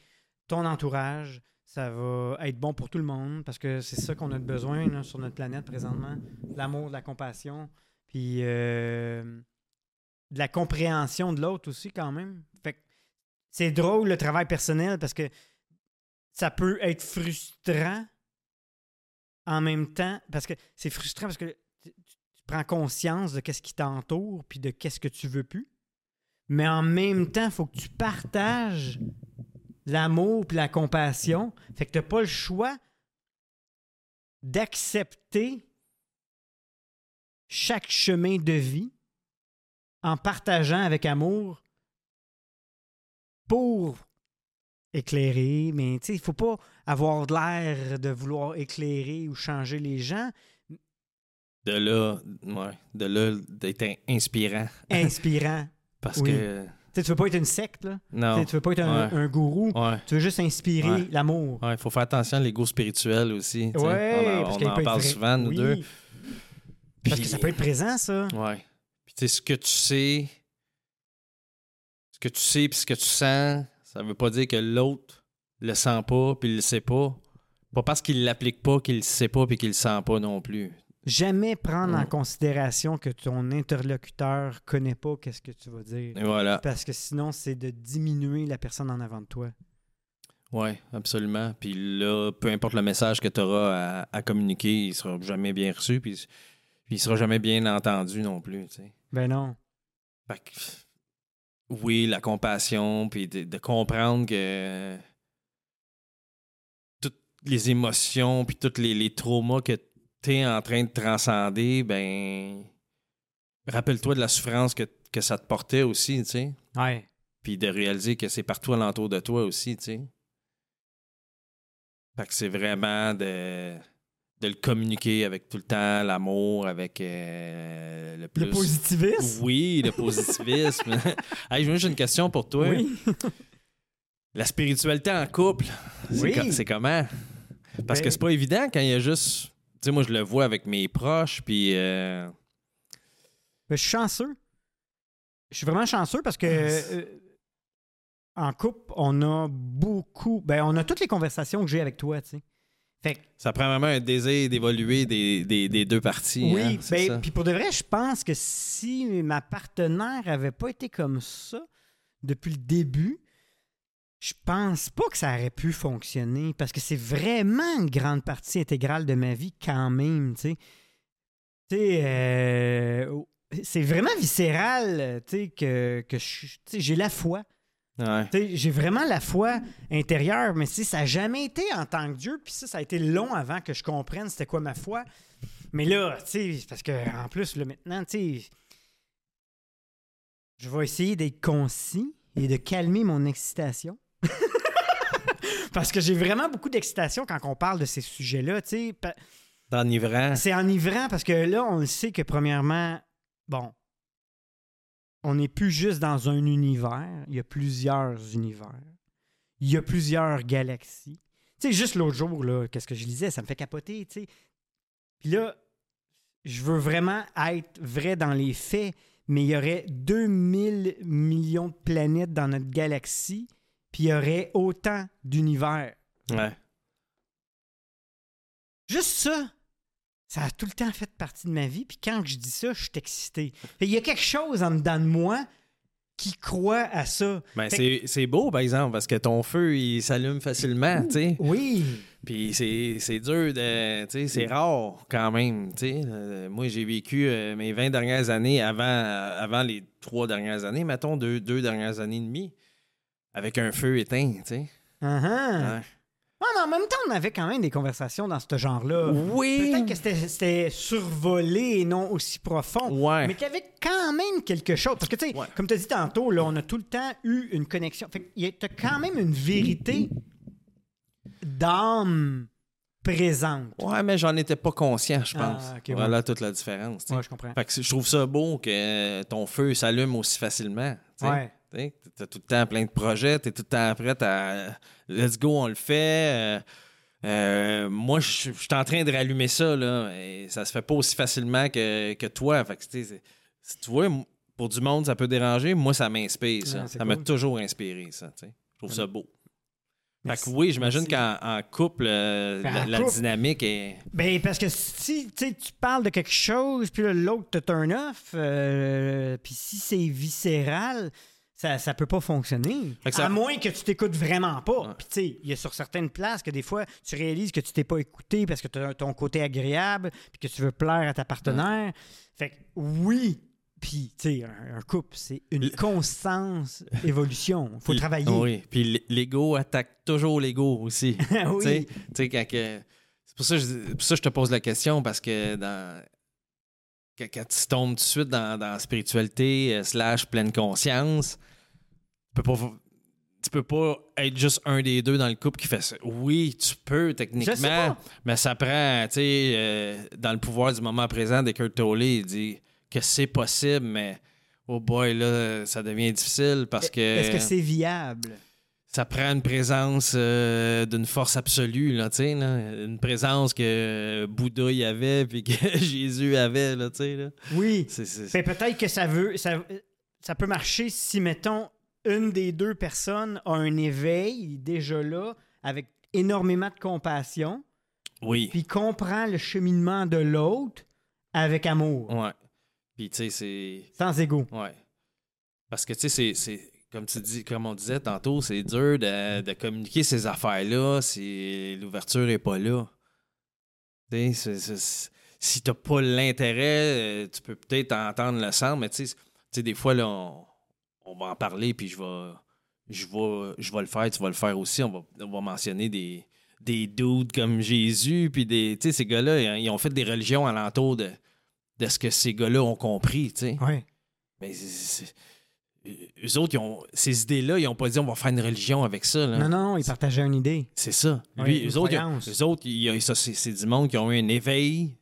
ton entourage, ça va être bon pour tout le monde parce que c'est ça qu'on a besoin sur notre planète présentement. L'amour, la compassion, puis euh, de la compréhension de l'autre aussi quand même. Fait c'est drôle le travail personnel parce que ça peut être frustrant en même temps parce que c'est frustrant parce que tu, prends conscience de qu'est-ce qui t'entoure puis de qu'est-ce que tu veux plus. Mais en même temps, il faut que tu partages l'amour puis la compassion. Fait que tu n'as pas le choix d'accepter chaque chemin de vie en partageant avec amour pour éclairer, mais tu sais, il faut pas avoir l'air de vouloir éclairer ou changer les gens. De là, ouais, de là d'être in- inspirant. Inspirant. *laughs* Parce Oui. que sais, tu veux pas être une secte, là. Tu Non. Tu veux pas être un, Ouais. un gourou. Ouais. Tu veux juste inspirer l'amour. Ouais, il faut faire attention à l'ego spirituel aussi. Ouais, on en, parce on en parle souvent, nous Oui. deux. Parce Puis- que ça peut être présent, ça. Ouais. Sais, ce que tu sais, ce que tu sais puis ce que tu sens, ça veut pas dire que l'autre le sent pas puis il le sait pas. Pas parce qu'il l'applique pas qu'il le sait pas puis qu'il le sent pas non plus. Jamais prendre en considération que ton interlocuteur connaît pas qu'est-ce que tu vas dire. Et voilà. Parce que sinon, c'est de diminuer la personne en avant de toi. Ouais, absolument. Puis là, peu importe le message que tu auras à, à communiquer, il sera jamais bien reçu puis, puis il sera jamais bien entendu non plus, tu sais. Ben non. Fait que, oui, la compassion, puis de, de comprendre que toutes les émotions, puis tous les, les traumas que tu es en train de transcender, ben, rappelle-toi de la souffrance que, que ça te portait aussi, tu sais. Ouais. Puis de réaliser que c'est partout alentour de toi aussi, tu sais. Fait que c'est vraiment de, de le communiquer avec tout le temps, l'amour, avec euh, le plus... Le positivisme? Oui, le positivisme. *laughs* hey, j'ai une question pour toi. Oui. La spiritualité en couple, c'est co- comment? Parce Ben- que c'est pas évident quand il y a juste. Tu sais, moi, je le vois avec mes proches, puis. euh, Ben, je suis chanceux. Je suis vraiment chanceux parce que euh, en couple, on a beaucoup. Ben, on a toutes les conversations que j'ai avec toi, tu sais. Fait que, ça prend vraiment un désir d'évoluer des, des- des deux parties. oui, hein, ben, puis pour de vrai, je pense que si ma partenaire avait pas été comme ça depuis le début, je pense pas que ça aurait pu fonctionner parce que c'est vraiment une grande partie intégrale de ma vie quand même, tu sais. Euh, c'est vraiment viscéral, tu sais, que, que je- tu sais, j'ai la foi. Ouais. J'ai vraiment la foi intérieure, mais si ça n'a jamais été en tant que Dieu, puis ça, ça a été long avant que je comprenne c'était quoi ma foi. Mais là, tu sais, c'est parce que en plus, là, maintenant, tu sais, je vais essayer d'être concis et de calmer mon excitation. *laughs* parce que j'ai vraiment beaucoup d'excitation quand on parle de ces sujets-là, tu sais. Pa- D'enivrant. c'est enivrant parce que là, on le sait que premièrement, bon, on n'est plus juste dans un univers, il y a plusieurs univers. Il y a plusieurs galaxies. Tu sais, juste l'autre jour, là, qu'est-ce que je lisais, ça me fait capoter, tu sais. Puis là, je veux vraiment être vrai dans les faits, mais il y aurait 2000 millions de planètes dans notre galaxie, puis il y aurait autant d'univers. Ouais. Juste ça, ça a tout le temps fait partie de ma vie. Puis quand je dis ça, je suis excité. Il y a quelque chose en dedans de moi qui croit à ça. Ben, c'est beau, par exemple, parce que ton feu, il s'allume facilement, tu sais. Oui. Puis c'est dur de. Tu sais, c'est rare quand même. Tu sais. Euh, moi, j'ai vécu euh, mes 20 dernières années avant, euh, avant les trois dernières années, mettons, deux, deux dernières années et demie, avec un feu éteint, tu sais. Uh-huh. Ouais. Ah, mais en même temps, on avait quand même des conversations dans ce genre-là. Oui. Peut-être que c'était- c'était survolé et non aussi profond. Ouais. Mais qu'il y avait quand même quelque chose. Parce que, tu sais, Ouais. comme tu as dit tantôt, là, on a tout le temps eu une connexion. Fait que tu as quand même une vérité d'âme présente. Ouais, mais j'en étais pas conscient, je Ah, pense. ok, ouais. voilà toute la différence. tu sais. Ouais, je comprends. Fait que c'est- je trouve ça beau que ton feu s'allume aussi facilement. tu sais. Ouais. T'as tout le temps plein de projets, t'es tout le temps prêt à let's go, on le fait. Euh, euh, moi, je suis en train de rallumer ça, là. Et ça se fait pas aussi facilement que, que toi. Fait que, c'est- tu vois, pour du monde, ça peut déranger. Moi, ça m'inspire, ça. Ouais, ça m'a toujours inspiré, ça. Je trouve ça beau. Fait que oui, j'imagine qu'en en couple, euh, Fait la, en la couple- dynamique est. Ben, parce que si tu parles de quelque chose, puis l'autre te turn off, euh, puis si c'est viscéral, ça, ça peut pas fonctionner. Ça- À moins que tu t'écoutes vraiment pas. Ouais. Puis tu sais, il y a sur certaines places que des fois, tu réalises que tu t'es pas écouté parce que tu as ton côté agréable, puis que tu veux plaire à ta partenaire. Fait que oui. Puis, tu sais, un, couple, c'est une constance évolution. faut L- travailler. Oui, puis l'ego attaque toujours l'ego aussi. *laughs* Oui. Tu sais, quand que- C'est pour ça, que je, pour ça que je te pose la question, parce que dans. Quand, quand tu tombes tout de suite dans, dans la spiritualité euh, slash pleine conscience, tu peux pas. Tu peux pas être juste un des deux dans le couple qui fait ça. Oui, tu peux techniquement, mais ça prend, tu sais, euh, dans le pouvoir du moment présent de Kurt Tolley, il dit que c'est possible, mais oh boy, là, ça devient difficile parce que. Est-ce que c'est viable? Ça prend une présence euh, d'une force absolue, là, là. une présence que Bouddha y avait puis que *laughs* Jésus avait, là. Là. Oui. C'est- peut-être que ça veut. Ça, ça peut marcher si, mettons, une des deux personnes a un éveil déjà là, avec énormément de compassion, Oui, puis comprend le cheminement de l'autre avec amour, ouais. Puis, tu sais, c'est... sans ego. Ouais. Parce que, tu sais, c'est- c'est... Comme tu dis, comme on disait tantôt, c'est dur de, de communiquer ces affaires-là si l'ouverture n'est pas là. Tu sais, c'est- c'est- c'est- si t'as pas l'intérêt, euh, tu peux peut-être entendre le sang, mais tu sais, des fois, là, on, on va en parler, puis je vais, je vais, je vais le faire, tu vas le faire aussi. On va, on va mentionner des, des dudes comme Jésus, puis des, tu sais, ces gars-là, ils ont fait des religions alentour de, de ce que ces gars-là ont compris, tu sais. Ouais. Mais c'est- eux autres, ils ont, ces idées-là, ils n'ont pas dit on va faire une religion avec ça. là. Non, non, ils partageaient une idée. C'est ça. Lui, eux autres, ont- eux autres, c'est, du monde qui ont eu un éveil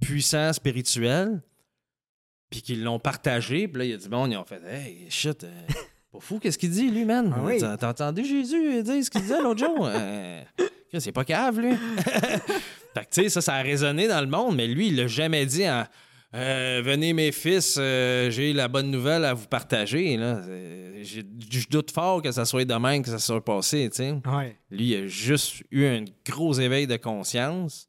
puissant, spirituel, puis qu'ils l'ont partagé. Puis là, il y a du monde, ils ont fait Hey, shit, euh, *laughs* pas fou, qu'est-ce qu'il dit, lui, man? Ah oui. T'as entendu Jésus dire ce qu'il disait l'autre jour? Euh, *laughs* C'est pas cave, lui. *laughs* fait que, tu sais, ça, ça a résonné dans le monde, mais lui, il l'a jamais dit en. Euh, venez mes fils, euh, j'ai la bonne nouvelle à vous partager. Là. Euh, Je doute fort que ça soit demain que ça soit passé. Ouais. Lui, il a juste eu un gros éveil de conscience.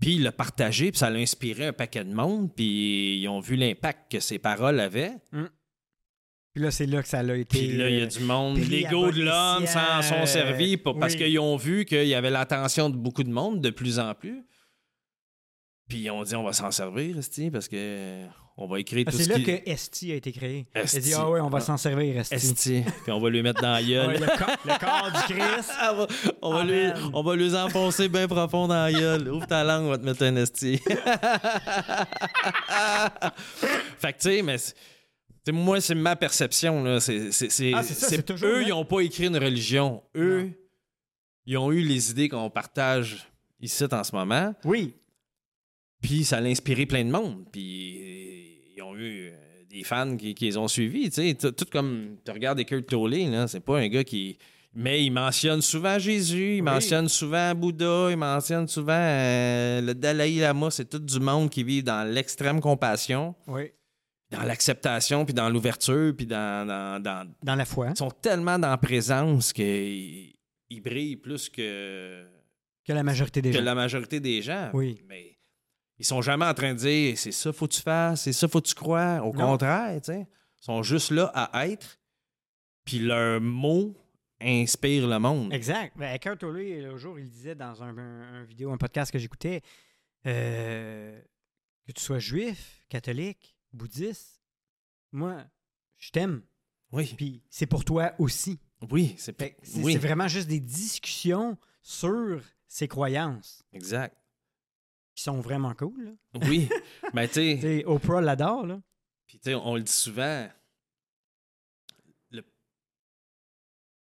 Puis il l'a partagé, puis ça l'a inspiré un paquet de monde, puis ils ont vu l'impact que ses paroles avaient. Puis là, c'est là que ça a été. Puis là, il y a du monde, l'ego de l'homme s'en sont servis pour- parce qu'ils ont vu qu'il y avait l'attention de beaucoup de monde de plus en plus. Puis ils ont dit on va s'en servir, esti, parce que euh, on va écrire Ah, tout c'est ce là qui... que Esti a été créé. Il a Esti. dit Ah ouais, on va Ah. s'en servir, Esti. Esti. Puis on va lui mettre dans la gueule. Ouais, le, corps, le corps du Christ. *laughs* Ah, on va, on va lui, on va lui enfoncer bien profond dans la gueule. Ouvre ta langue, on va te mettre un esti. *laughs* fait que, tu sais, mais. c'est- tu sais, moi, c'est ma perception. Là. C'est, Ah, eux, ils n'ont pas écrit une religion. Eux, Non. ils ont eu les idées qu'on partage ici en ce moment. Oui. Puis ça a inspiré plein de monde. Puis ils ont eu euh, des fans qui, qui les ont suivis. Tu sais, tout comme tu regardes Kurt Tolley, là, c'est pas un gars qui. Mais il mentionne souvent Jésus, il mentionne souvent Bouddha, il mentionne souvent euh, le Dalai Lama. C'est tout du monde qui vit dans l'extrême compassion, Oui. dans l'acceptation, puis dans l'ouverture, puis dans, dans, dans- Dans la foi. Ils sont tellement dans la présence qu'ils ils brillent plus que Que la majorité des que gens. la majorité des gens. Oui. Mais ils sont jamais en train de dire c'est ça faut que tu fasses, c'est ça faut que tu crois. Au Non. contraire, tu sais. Ils sont juste là à être. Puis leurs mots inspirent le monde. Exact. Ben, Eckhart Tolle, l'autre jour, il disait dans un, un- un vidéo, un podcast que j'écoutais, euh, que tu sois juif, catholique, bouddhiste, moi, je t'aime. Oui, Puis c'est pour toi aussi. oui, c'est oui, c'est vraiment juste des discussions sur ses croyances exact. Qui sont vraiment cool. là. Oui, mais *laughs* tu Tu sais, Oprah l'adore. là. puis tu sais, on le dit souvent. le-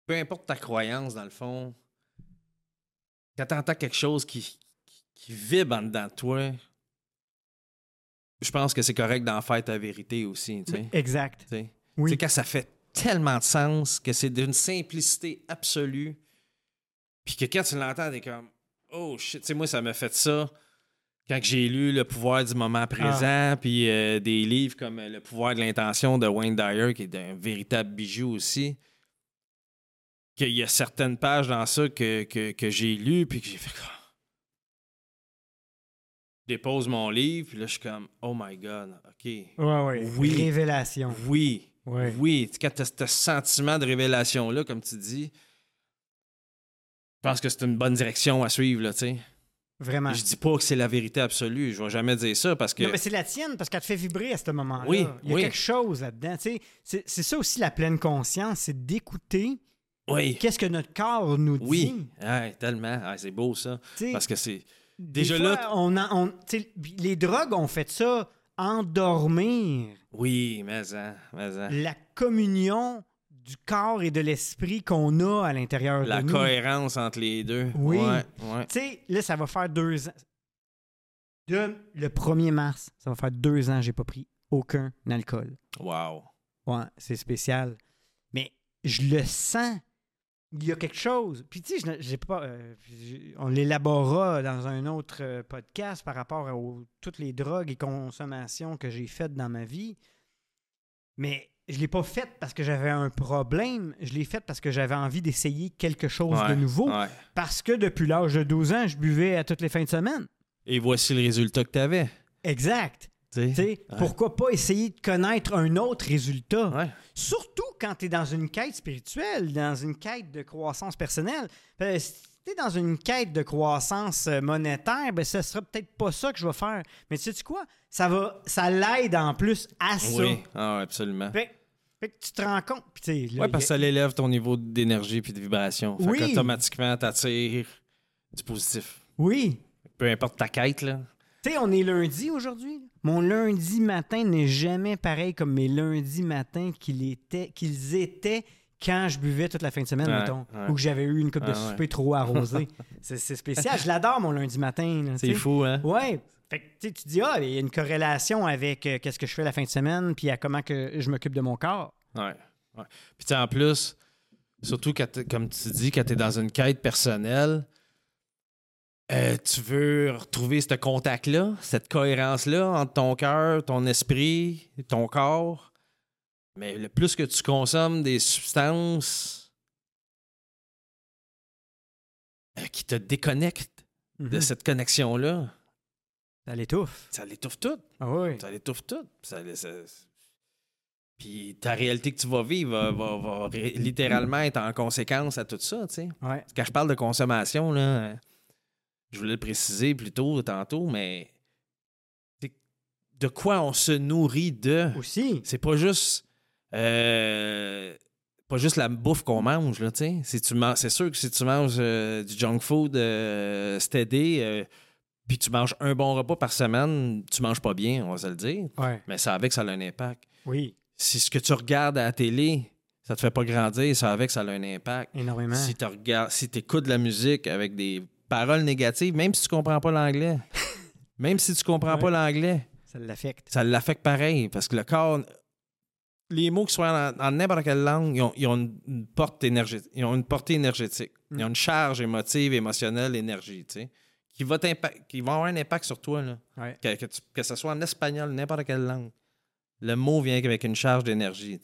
Peu importe ta croyance, dans le fond, quand tu entends quelque chose qui, qui, qui vibre en dedans de toi, je pense que c'est correct d'en faire ta vérité aussi. Tu sais. Exact. Tu sais. Oui. Quand ça fait tellement de sens, que c'est d'une simplicité absolue, puis que quand tu l'entends, t'es comme Oh shit, tu sais, moi, ça m'a fait ça quand j'ai lu Le pouvoir du moment présent, puis euh, des livres comme euh, Le pouvoir de l'intention de Wayne Dyer, qui est un véritable bijou aussi. Qu'il y a certaines pages dans ça que, que, que j'ai lues, puis que j'ai fait comme. Je dépose mon livre, puis là, je suis comme Oh my god, OK. Ouais, ouais. Oui. Révélation. Oui, Ouais. oui, quand tu as ce sentiment de révélation-là, comme tu dis, je pense que c'est une bonne direction à suivre, là, tu sais. Vraiment. Je dis pas que c'est la vérité absolue, je vais jamais dire ça parce que... Non, mais c'est la tienne parce qu'elle te fait vibrer à ce moment-là. Oui, Il y a oui. quelque chose là-dedans. Tu sais, C'est ça aussi la pleine conscience, c'est d'écouter Oui, qu'est-ce que notre corps nous dit. oui, Ouais, tellement, Ouais, c'est beau ça, Tu sais, parce que c'est... des déjà fois, là, on, en- on- les drogues ont fait ça, endormir Oui, mais hein, mais hein. la communion du corps et de l'esprit qu'on a à l'intérieur La de nous. cohérence entre les deux. Oui. Ouais, ouais. Tu sais, là, ça va faire deux ans. De- le 1er mars, ça va faire deux ans que j'ai pas pris aucun alcool. Wow. Ouais, c'est spécial. Mais je le sens. Il y a quelque chose. Puis tu sais, j'ai pas. euh, on l'élaborera dans un autre euh, podcast par rapport à aux- toutes les drogues et consommations que j'ai faites dans ma vie. Mais je l'ai pas faite parce que j'avais un problème. Je l'ai faite parce que j'avais envie d'essayer quelque chose Ouais, de nouveau. ouais. Parce que depuis l'âge de 12 ans, je buvais à toutes les fins de semaine. Et voici le résultat que tu avais. Exact. Tu Tu sais? sais, Pourquoi pas essayer de connaître un autre résultat? Surtout quand tu es dans une quête spirituelle, dans une quête de croissance personnelle. Euh, si tu es dans une quête de croissance euh, monétaire, ben, ce sera peut-être pas ça que je vais faire. Mais sais-tu quoi? Ça va, ça l'aide en plus à ça. Oui, ah, ouais, absolument. Fait, fait que tu te rends compte. puis là, Oui, parce que ça élève ton niveau d'énergie puis de vibration. Fait Oui. qu'automatiquement, t'attires du positif. Oui. Peu importe ta quête, là. Tu sais, on est lundi aujourd'hui. Mon lundi matin n'est jamais pareil comme mes lundis matins qu'ils étaient, qu'ils étaient quand je buvais toute la fin de semaine, Ouais, mettons, ouais. ou que j'avais eu une coupe de Ah, ouais. souper trop arrosée. *laughs* c'est, spécial. Je l'adore, mon lundi matin. là, C'est fou, hein? Ouais. Fait que, tu dis, ah, il y a une corrélation avec euh, qu'est-ce que je fais la fin de semaine, puis à comment que je m'occupe de mon corps. Ouais. ouais. Puis, en plus, surtout, quand comme tu dis, quand tu es dans une quête personnelle, euh, tu veux retrouver ce contact-là, cette cohérence-là entre ton cœur, ton esprit, ton corps. Mais le plus que tu consommes des substances euh, qui te déconnectent de Mhm. cette connexion-là, Ça l'étouffe. ça l'étouffe tout. Ah oui. Ça l'étouffe tout. Ça, ça- Puis ta réalité que tu vas vivre va, va- va littéralement être en conséquence à tout ça, tu sais. Ouais. Quand je parle de consommation, là, je voulais le préciser plus tôt, tantôt, mais de quoi on se nourrit de? Aussi. C'est pas juste euh, pas juste la bouffe qu'on mange, là, tu sais. Si C'est sûr que si tu manges euh, du junk food euh, euh, puis tu manges un bon repas par semaine, tu manges pas bien, on va se le dire. Ouais. Mais ça avec, ça a un impact. Oui. Si ce que tu regardes à la télé, ça te fait pas grandir, ça avec, ça a un impact. Énormément. Si tu regardes, si écoutes de la musique avec des paroles négatives, même si tu comprends pas l'anglais, *laughs* même si tu comprends Ouais. pas l'anglais, Ça l'affecte. ça l'affecte pareil. Parce que le corps, les mots qui soient dans, dans n'importe quelle langue, ils ont, ils ont une, porte énergétique. Ils ont une portée énergétique. Ils ont une charge émotive, émotionnelle, énergie, tu sais, qui va qui vont avoir un impact sur toi, là. Ouais. Que, que, tu- que ce soit en espagnol, n'importe quelle langue. Le mot vient avec une charge d'énergie.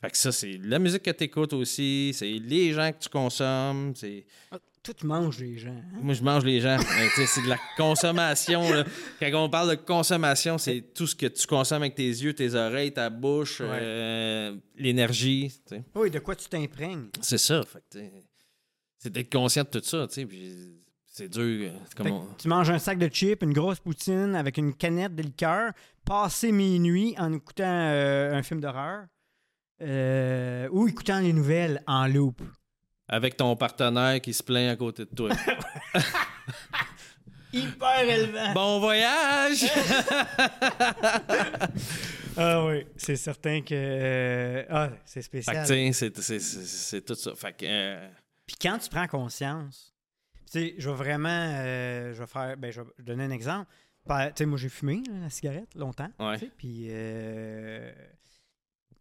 Fait que ça, c'est la musique que tu écoutes aussi, c'est les gens que tu consommes, c'est... Ah, Tout mange les gens. hein? Moi, je mange les gens. *laughs* C'est de la consommation. là. Quand on parle de consommation, c'est tout ce que tu consommes avec tes yeux, tes oreilles, ta bouche, Ouais. euh, l'énergie. Oui, de quoi tu t'imprègnes. C'est ça. C'est d'être conscient de tout ça. puis C'est dur. euh, comme Fait on- Tu manges un sac de chips, une grosse poutine avec une canette de liqueur, passer minuit en écoutant euh, un film d'horreur euh, ou écoutant les nouvelles en loop. Avec ton partenaire qui se plaint à côté de toi. *laughs* Hyper élevant. bon voyage! *laughs* Ah oui, c'est certain que. ah, c'est fait que, spécial. sais, c'est- c'est- c'est c'est tout ça. Fait que. euh, Puis quand tu prends conscience, tu sais, je vais vraiment. euh, je vais faire. Ben, je vais donner un exemple. Tu sais, moi, j'ai fumé la cigarette longtemps. Puis. euh,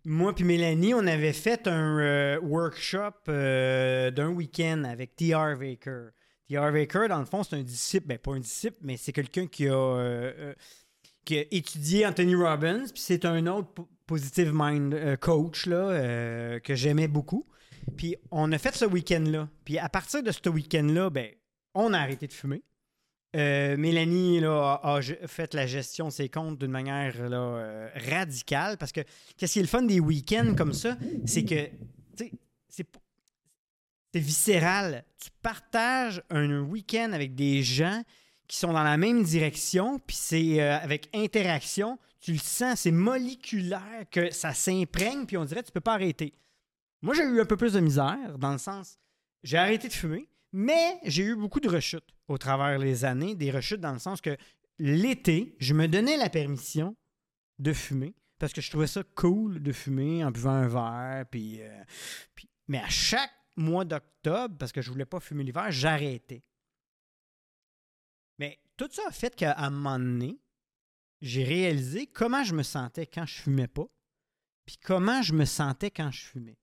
moi puis Mélanie, on avait fait un euh, workshop d'un week-end avec T.R. Baker. T.R. Baker, dans le fond, c'est un disciple, ben pas un disciple, mais c'est quelqu'un qui a, qui a étudié Anthony Robbins, puis c'est un autre po- positive mind coach là, que j'aimais beaucoup. Puis on a fait ce week-end-là. Puis à partir de ce week-end-là, ben, on a arrêté de fumer. Euh, Mélanie là, a, fait la gestion de ses comptes d'une manière euh, radicale parce que qu'est-ce qui est le fun des week-ends comme ça, c'est que c'est viscéral. Tu partages un week-end avec des gens qui sont dans la même direction, puis c'est euh, avec interaction, tu le sens, c'est moléculaire que ça s'imprègne, puis on dirait que tu peux pas arrêter. Moi, j'ai eu un peu plus de misère, dans le sens, j'ai arrêté de fumer, mais j'ai eu beaucoup de rechutes au travers les années, des rechutes dans le sens que l'été, je me donnais la permission de fumer, parce que je trouvais ça cool de fumer en buvant un verre, puis, euh, mais à chaque mois d'octobre, parce que je voulais pas fumer l'hiver, j'arrêtais. Mais tout ça a fait qu'à un moment donné, j'ai réalisé comment je me sentais quand je fumais pas, puis comment je me sentais quand je fumais.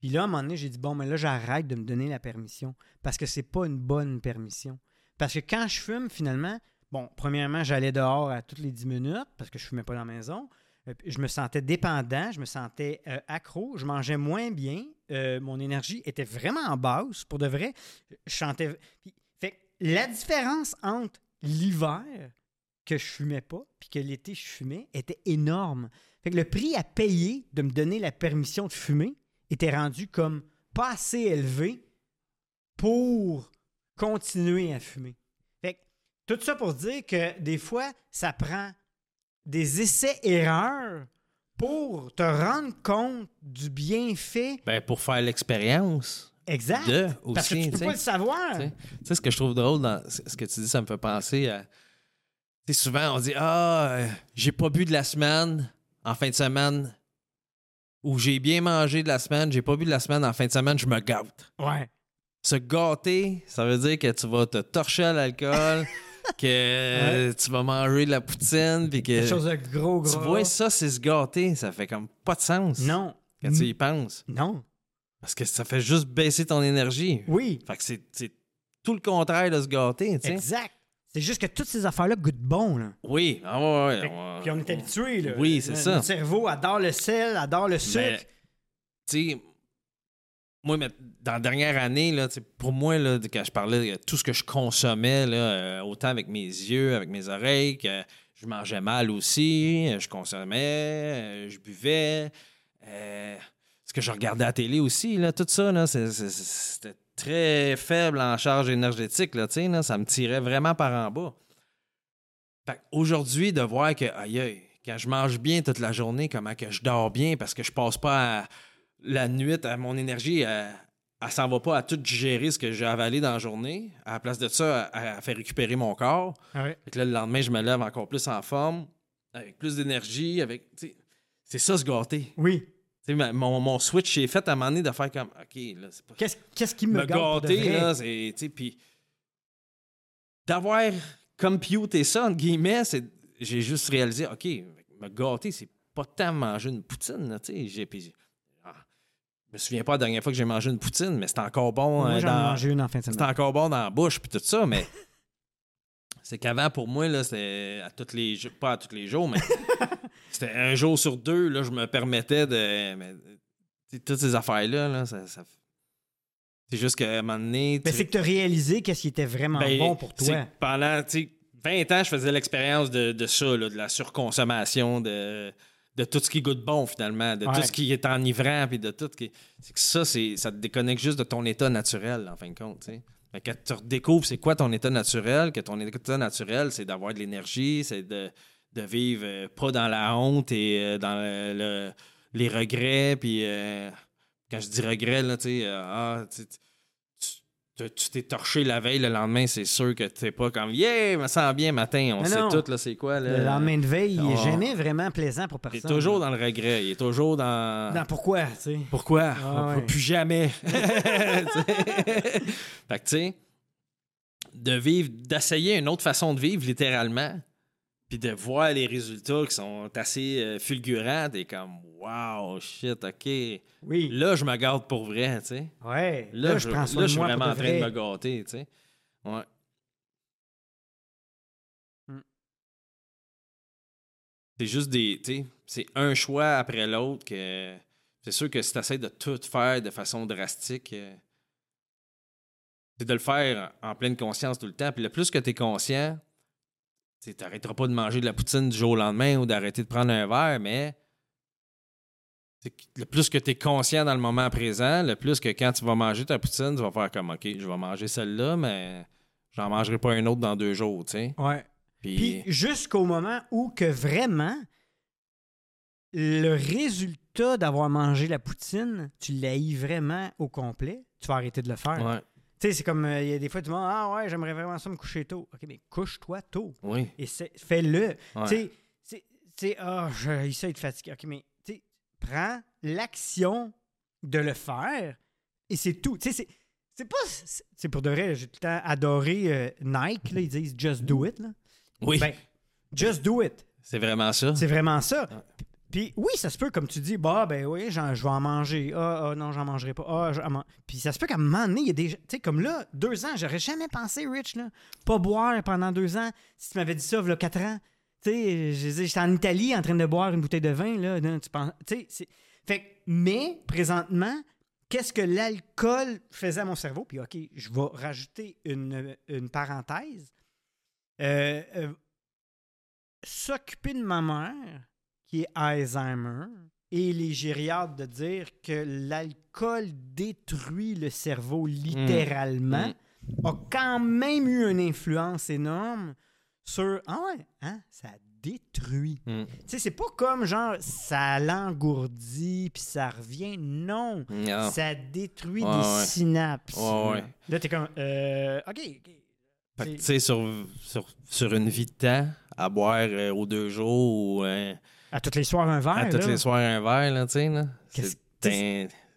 Puis là, à un moment donné, j'ai dit, bon, mais là, j'arrête de me donner la permission parce que c'est pas une bonne permission. Parce que quand je fume, finalement, bon, premièrement, j'allais dehors à toutes les 10 minutes parce que je fumais pas dans la maison. Euh, Je me sentais dépendant, je me sentais euh, accro, je mangeais moins bien, euh, mon énergie était vraiment en basse, pour de vrai. Je chantais. Puis, fait la différence entre l'hiver que je fumais pas puis que l'été je fumais était énorme. Fait que le prix à payer de me donner la permission de fumer était rendu comme pas assez élevé pour continuer à fumer. Fait que tout ça pour dire que des fois, ça prend des essais-erreurs pour te rendre compte du bienfait Ben, pour faire l'expérience exact. de Parce que tu peux pas le savoir. Tu sais. Ce que je trouve drôle dans ce que tu dis, ça me fait penser à. Tu souvent, on dit Ah, euh, j'ai pas bu de la semaine en fin de semaine. Ou j'ai bien mangé de la semaine, j'ai pas bu de la semaine en fin de semaine, je me gâte. Ouais. Se gâter, ça veut dire que tu vas te torcher à l'alcool, *laughs* que tu vas manger de la poutine, puis Quelque que. chose de gros, gros. Tu vois, ça, c'est se gâter. Ça fait comme pas de sens Non. quand tu y penses. Non. Parce que ça fait juste baisser ton énergie. Oui. Fait que c'est c'est tout le contraire de se gâter, tu sais. Exact. C'est juste que toutes ces affaires-là goûtent bon. Là. Oui, ah ouais, ouais, Fait que- ouais. Puis on est habitué. Là. Oui, c'est Notre- ça. Notre cerveau adore le sel, adore le sucre. Mais, tu sais, moi, mais dans la dernière année, là, tu sais, pour moi, là, quand je parlais de tout ce que je consommais, là, euh, autant avec mes yeux, avec mes oreilles, que je mangeais mal aussi, euh, je consommais, euh, je buvais, euh, ce que je regardais à la télé aussi, là, tout ça, là, c'est- c'est- c'était très faible en charge énergétique, là, ça me tirait vraiment par en bas. Fait aujourd'hui, de voir que, aïe, aïe, quand je mange bien toute la journée, comment que je dors bien parce que je passe pas à- la nuit à mon énergie, elle, elle s'en va pas à tout digérer ce que j'ai avalé dans la journée. À la place de ça, elle, elle fait récupérer mon corps. Ouais. Fait que là, le lendemain, je me lève encore plus en forme, avec plus d'énergie, avec. C'est ça, se gâter. Oui. Mon, mon switch est fait à un moment donné de faire comme OK, là, c'est pas Qu'est-ce qu'est-ce qui me, me gâter, là, c'est. Puis d'avoir computé ça, entre guillemets, c'est. J'ai juste réalisé, OK, me gâter, c'est pas tant manger une poutine, là, tu sais. Ah, je me souviens pas la dernière fois que j'ai mangé une poutine, mais c'était encore bon. Moi, euh, j'en dans- mangé une en fin de c'était semaine. encore bon dans la bouche, puis tout ça, mais. *laughs* C'est qu'avant, pour moi, là, c'était à tous les jours, pas à tous les jours, mais *laughs* c'était un jour sur deux, là, je me permettais de. mais, toutes ces affaires-là, là, ça. ça- c'est juste qu'à un moment donné. Tu- c'est que tu as réalisé qu'est-ce qui était vraiment ben, bon pour toi. Pendant tu sais, 20 ans, je faisais l'expérience de, de ça, là, de la surconsommation, de, de tout ce qui goûte bon, finalement, de Ouais. tout ce qui est enivrant, puis de tout. qui- C'est que ça, c'est, ça te déconnecte juste de ton état naturel, en fin de compte. tu sais. Fait que Quand tu redécouvres c'est quoi ton état naturel, que ton état naturel, c'est d'avoir de l'énergie, c'est de, de vivre euh, pas dans la honte et euh, dans le- le- les regrets, puis euh, quand je dis regrets, là, tu sais, ah, tu t'es torché la veille, le lendemain, c'est sûr que t'es pas comme Yeah, me sens bien matin. On Mais sait non. tout, là, c'est quoi. Là. Le lendemain de veille, il n'est Oh. jamais vraiment plaisant pour Il est personne. toujours dans le regret. Il est toujours dans. Dans pourquoi, tu sais. Pourquoi? Ah ouais. plus jamais. *laughs* *laughs* Fait que, tu sais, de vivre, d'essayer une autre façon de vivre, littéralement, puis de voir les résultats qui sont assez euh, fulgurants, t'es comme, wow, shit, OK. Oui. Là, je me garde pour vrai, tu sais. Ouais. Là, je, prends là, je suis vraiment en train de me gâter, tu sais. Ouais. Hmm. C'est juste des. Tu sais, c'est un choix après l'autre que. C'est sûr que si tu essaies de tout faire de façon drastique, euh, c'est de le faire en pleine conscience tout le temps. Puis le plus que tu es conscient, tu n'arrêteras pas de manger de la poutine du jour au lendemain ou d'arrêter de prendre un verre, mais le plus que tu es conscient dans le moment présent, le plus que quand tu vas manger ta poutine, tu vas faire comme OK, je vais manger celle-là, mais j'en mangerai pas un autre dans deux jours, tu sais. Ouais. Puis, Puis jusqu'au moment où que vraiment le résultat d'avoir mangé la poutine, tu l'haïs vraiment au complet, tu vas arrêter de le faire. ouais, Tu sais, c'est comme euh, il y a des fois tu dis Ah ouais, j'aimerais vraiment ça me coucher tôt. OK, mais couche-toi tôt. oui. Et fais-le. Ouais. Tu sais, c'est- tu sais, ah, je essaie de fatiguer. OK, mais tu sais, prends l'action de le faire et c'est tout. Tu sais, c'est. C'est pas. C'est c'est pour de vrai, j'ai tout le temps adoré euh, Nike, là, ils disent just do it. Là. Oui. Ben, Just do it. C'est vraiment ça. C'est vraiment ça. Puis oui, ça se peut, comme tu dis, bah ben oui, je vais en manger. Ah, ah, non, j'en mangerai pas. Ah, ah, Puis ça se peut qu'à un moment donné, il y a des. Tu sais, comme là, deux ans, j'aurais jamais pensé, Rich, là. Pas boire pendant deux ans. Si tu m'avais dit ça, a quatre ans. Tu sais, j'étais en Italie en train de boire une bouteille de vin, là. Tu mais, présentement, qu'est-ce que l'alcool faisait à mon cerveau? Puis, OK, je vais rajouter une, une parenthèse. Euh, euh, S'occuper de ma mère, qui est Alzheimer, et les gériades de dire que l'alcool détruit le cerveau littéralement, a quand même eu une influence énorme sur. Ah ouais, hein? Ça détruit. Mm. Tu sais, c'est pas comme genre ça l'engourdit puis ça revient. Non. Ça détruit Ouais, des ouais. synapses. Ouais, ouais. Là, t'es comme. Euh, OK. ok. Fait que, tu sais, sur, sur, sur une vie de temps, à boire euh, aux deux jours ou euh, À tous les soirs, un verre. à tous là. les soirs un verre, là, tu sais, là.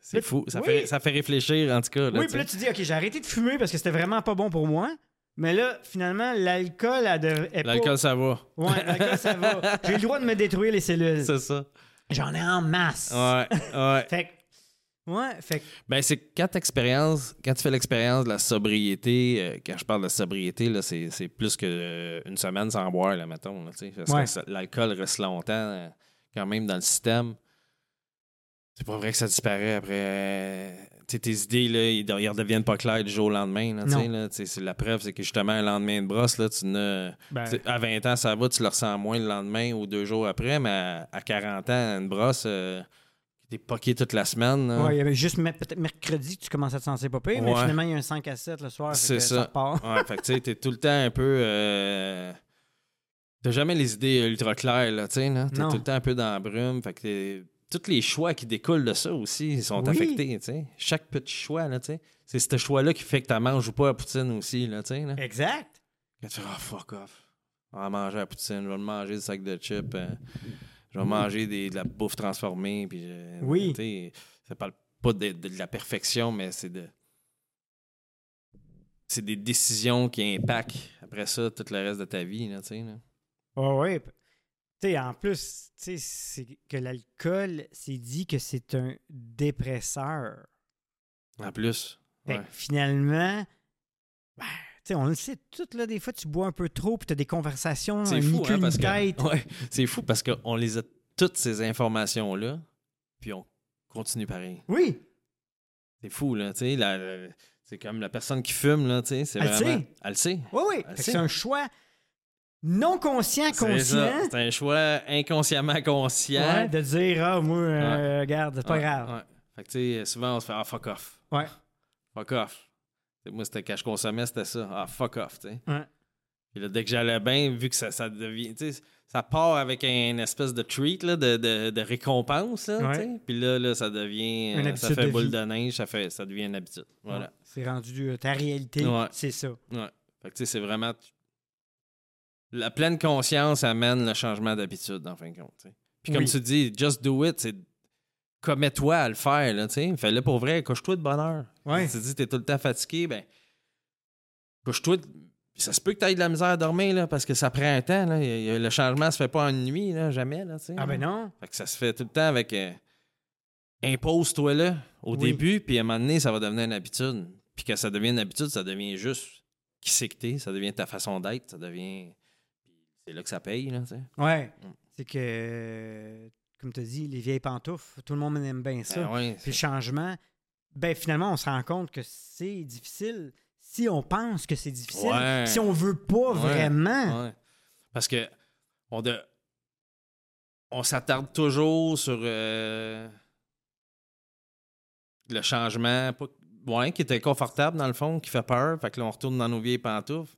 C'est fou. Ça, oui. fait, ça fait réfléchir, en tout cas. Là, Oui, puis là, tu dis, OK, j'ai arrêté de fumer parce que c'était vraiment pas bon pour moi. Mais là, finalement, l'alcool, est pas- L'alcool, ça va. Ouais, l'alcool, ça va. *laughs* J'ai le droit de me détruire les cellules. C'est ça. J'en ai en masse. Ouais, ouais. *laughs* Fait que- Ouais, fait Ben, c'est quand, quand tu fais l'expérience de la sobriété, euh, quand je parle de sobriété, là, c'est, c'est plus qu'une semaine sans boire, là, mettons. Là, tu sais, parce Ouais. que ça- l'alcool reste longtemps euh, quand même dans le système. C'est pas vrai que ça disparaît après. euh, tes idées, là, ils, ils redeviennent pas claires du jour au lendemain. Là, là, la preuve, c'est que justement, un lendemain de brosse, là, tu n'as- ben, à 20 ans, ça va, tu le ressens moins le lendemain ou deux jours après, mais à, à 40 ans, une brosse, euh, t'es poqué toute la semaine. là. ouais, il y avait juste peut-être mercredi que tu commences à te sentir pas pire, mais finalement, il y a un 5 à 7 le soir. C'est ça. repart. Ouais, fait que tu sais, t'es tout le temps un peu. euh, T'as jamais les idées ultra claires, là, tu sais, là. T'es tout le temps un peu dans la brume. Fait que t'es- tous les choix qui découlent de ça aussi ils sont Oui. affectés, tu sais. Chaque petit choix, là, tu sais. C'est ce choix-là qui fait que tu manges ou pas à poutine aussi, là, tu sais, là. Exact. Quand tu fais, ah, fuck off. On va manger à poutine, je vais manger du sac de chips, euh, je vais manger des, de la bouffe transformée, puis. Oui. Ça parle pas de, de la perfection, mais c'est de. C'est des décisions qui impactent après ça tout le reste de ta vie, là, tu sais. là. Tu sais, en plus, tu sais, c'est que l'alcool, c'est dit que c'est un dépresseur. En plus. Fait que finalement, ben, on le sait tout, là, des fois, tu bois un peu trop, puis tu as des conversations, C'est fou, hein, parce que. tête. Ouais, c'est fou parce qu'on les a toutes ces informations-là, puis on continue pareil. Oui, C'est fou, là, tu sais. C'est comme la personne qui fume, là, tu sais. C'est Elle le vraiment. sait. Elle le sait. oui, oui. C'est un choix non conscient, C'est conscient. C'est un choix inconsciemment conscient. Ouais, de dire, ah, moi, euh, regarde, c'est pas grave. ouais. Fait que, tu sais, souvent, on se fait, ah, fuck off. Ouais. Fuck off. Moi, c'était quand je consommais, c'était ça. Ah, fuck off, tu sais. Ouais. Puis là, dès que j'allais bien, vu que ça, ça devient, tu sais, ça part avec un espèce de treat, là, de, de, de récompense, là, Ouais. tu sais. Puis là, là, ça devient, Une euh, ça fait de boule vie. de neige, ça, fait, ça devient une habitude. Voilà. Ouais, C'est rendu euh, ta réalité, c'est ça. Ouais. Fait que, tu sais, c'est vraiment... La pleine conscience amène le changement d'habitude, en fin de compte. Puis comme Oui. tu dis, just do it, c'est... Commets-toi à le faire, là, tu sais. Fais-le pour vrai, couche-toi de bonne heure. Ouais. Tu dis que t'es tout le temps fatigué, ben... Couche-toi... Ça se peut que tu aies de la misère à dormir, là, parce que ça prend un temps, là. Le changement se fait pas en une nuit, là, jamais, là. Ah ben non. Fait que ça se fait tout le temps avec... euh, Impose-toi là au Oui. début, puis à un moment donné, ça va devenir une habitude. Puis que ça devient une habitude, ça devient juste qui c'est que t'es, ça devient ta façon d'être, ça devient... puis C'est là que ça paye, là, tu sais. Ouais. Mm. C'est que, comme tu dit, les vieilles pantoufles, tout le monde aime bien ça. Ben ouais, Puis le changement, ben finalement, on se rend compte que c'est difficile si on pense que c'est difficile. Ouais. Si on veut pas Ouais. vraiment. Ouais. Parce que on, de... on s'attarde toujours sur euh, le changement, pas... qui était confortable dans le fond, qui fait peur. Fait que là, on retourne dans nos vieilles pantoufles.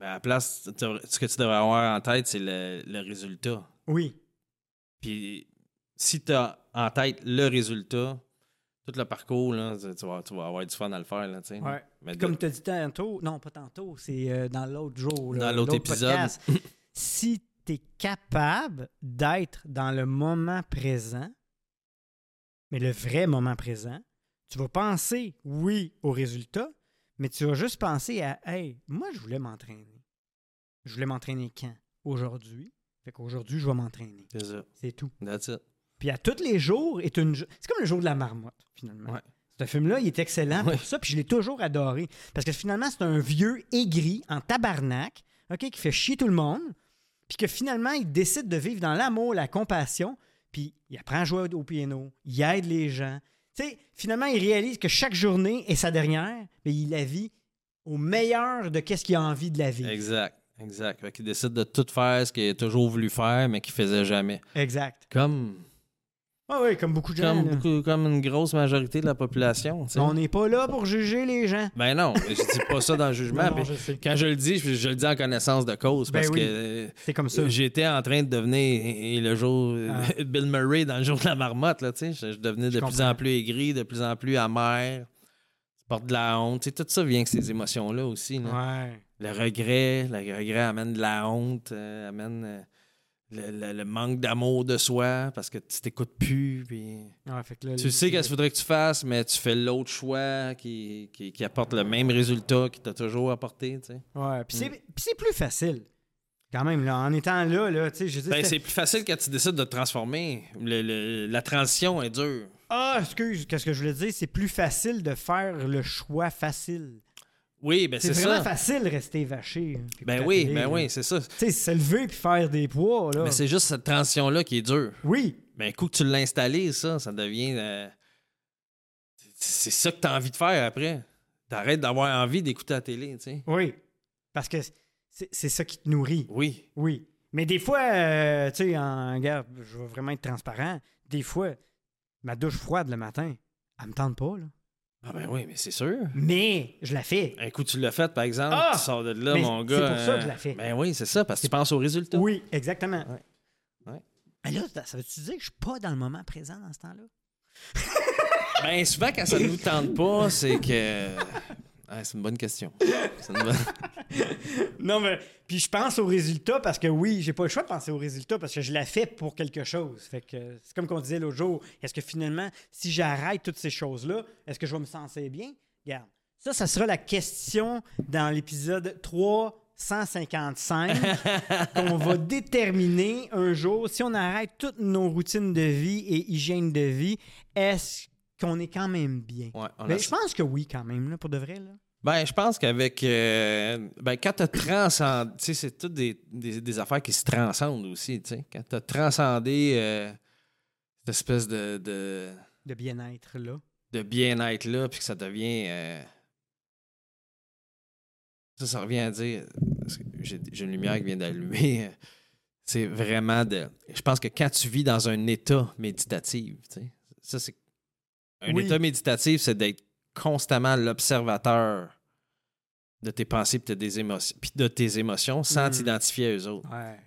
Ben, à la place, ce que tu devrais avoir en tête, c'est le, le résultat. Oui. Puis si tu as en tête le résultat, tout le parcours, là, tu, vas, tu vas avoir du fun à le faire. Là. Ouais. Mais Comme tu as dit tantôt, non, pas tantôt, c'est euh, dans l'autre jour. là, Dans l'autre épisode. podcast. *laughs* si tu es capable d'être dans le moment présent, mais le vrai moment présent, tu vas penser, oui, au résultat, mais tu vas juste penser à, hey, moi, je voulais m'entraîner. Je voulais m'entraîner quand? aujourd'hui. Fait qu'aujourd'hui, je vais m'entraîner. C'est ça. C'est tout. That's it. Puis à tous les jours est une. C'est comme le jour de la marmotte, finalement. Ouais. Ce film-là, il est excellent Ouais. pour ça, puis je l'ai toujours adoré. Parce que finalement, c'est un vieux aigri en tabarnak, OK, qui fait chier tout le monde, puis que finalement, il décide de vivre dans l'amour, la compassion, puis il apprend à jouer au piano, il aide les gens. Tu sais, finalement, il réalise que chaque journée est sa dernière, mais il la vit au meilleur de qu'est-ce qu'il a envie de la vivre. Exact. Exact. Fait qu'il décide de tout faire ce qu'il a toujours voulu faire, mais qu'il faisait jamais. Exact. Comme, Ah oui, comme beaucoup de gens. comme, là. beaucoup, comme une grosse majorité de la population. tu sais. On n'est pas là pour juger les gens. Ben non, je dis pas ça dans le *laughs* jugement. Non, non, mais je sais. quand je le dis, je, je le dis en connaissance de cause Ben parce oui. que euh, C'est comme ça. j'étais en train de devenir et le jour Ah. *laughs* Bill Murray dans le jour de la marmotte là, tu sais, je, je devenais de Je plus comprends. en plus aigri, de plus en plus amer. Tu portes de la honte, tu sais, tout ça vient avec ces émotions là aussi. là. Ouais. Le regret, le regret amène de la honte, euh, amène euh, le, le- le manque d'amour de soi parce que tu t'écoutes plus. Puis... Ouais, fait que là, Tu sais qu'est-ce qu'il faudrait que tu fasses, mais tu fais l'autre choix qui, qui, qui apporte le même résultat qu'il t'a toujours apporté. Tu sais. Ouais, puis c'est, Mm. puis c'est plus facile. Quand même, là, en étant là, là, tu sais, je dis. Ben, c'est plus facile quand tu décides de te transformer. Le- le- la transition est dure. Ah, excuse, qu'est-ce que je voulais dire? C'est plus facile de faire le choix facile. Oui, ben c'est c'est vraiment ça. facile de rester vaché. hein, Ben oui, ben là. oui, c'est ça. Tu sais, se lever puis faire des poids, là. Mais c'est juste cette transition-là qui est dure. Oui, Ben, un coup que tu l'as installé, ça, ça devient. euh, c'est ça que tu as envie de faire après. T'arrêtes d'avoir envie d'écouter la télé, tu sais. oui. Parce que c'est, ça qui te nourrit. Oui. Oui. Mais des fois, euh, tu sais, en regarde, je vais vraiment être transparent. Des fois, ma douche froide le matin, elle me tente pas, là. Ah ben oui, mais c'est sûr. Mais je la fais. Un coup, tu l'as fait, par exemple, Ah! tu sors de là, Mais mon c'est gars. pour ça que je la fais. Ben oui, c'est ça, parce que tu penses au résultat. Oui, exactement. Ouais. Ouais. Mais là, ça veut-tu dire que je suis pas dans le moment présent dans ce temps-là? Ben souvent, quand ça ne nous tente pas, c'est que. *laughs* Ouais, c'est une bonne question. *laughs* C'est une bonne- *laughs* Non, mais puis je pense au résultat parce que oui, j'ai pas le choix de penser au résultat parce que je la fais pour quelque chose. Fait que c'est comme qu'on disait l'autre jour. Est-ce que finalement, si j'arrête toutes ces choses-là, est-ce que je vais me sentir bien? Regarde, ça, ça sera la question dans l'épisode 355 *laughs* qu'on va déterminer un jour si on arrête toutes nos routines de vie et hygiène de vie, est-ce qu'on est quand même bien? Ouais, on a- Mais je pense que oui, quand même, là, pour de vrai. Là. Ben, je pense qu'avec. euh, ben, quand tu transcendé. Tu sais, c'est toutes des, des, des affaires qui se transcendent aussi, tu sais. Quand tu as transcendé euh, cette espèce de, de, De bien-être, là. de bien-être-là, puis que ça devient. euh, Ça, ça revient à dire. J'ai une lumière qui vient d'allumer. C'est vraiment de. Je pense que quand tu vis dans un état méditatif, tu sais, ça, c'est. Un Oui. état méditatif, c'est d'être constamment l'observateur de tes pensées puis de tes émotions, puis de tes émotions sans Mm. t'identifier à eux autres. Ouais.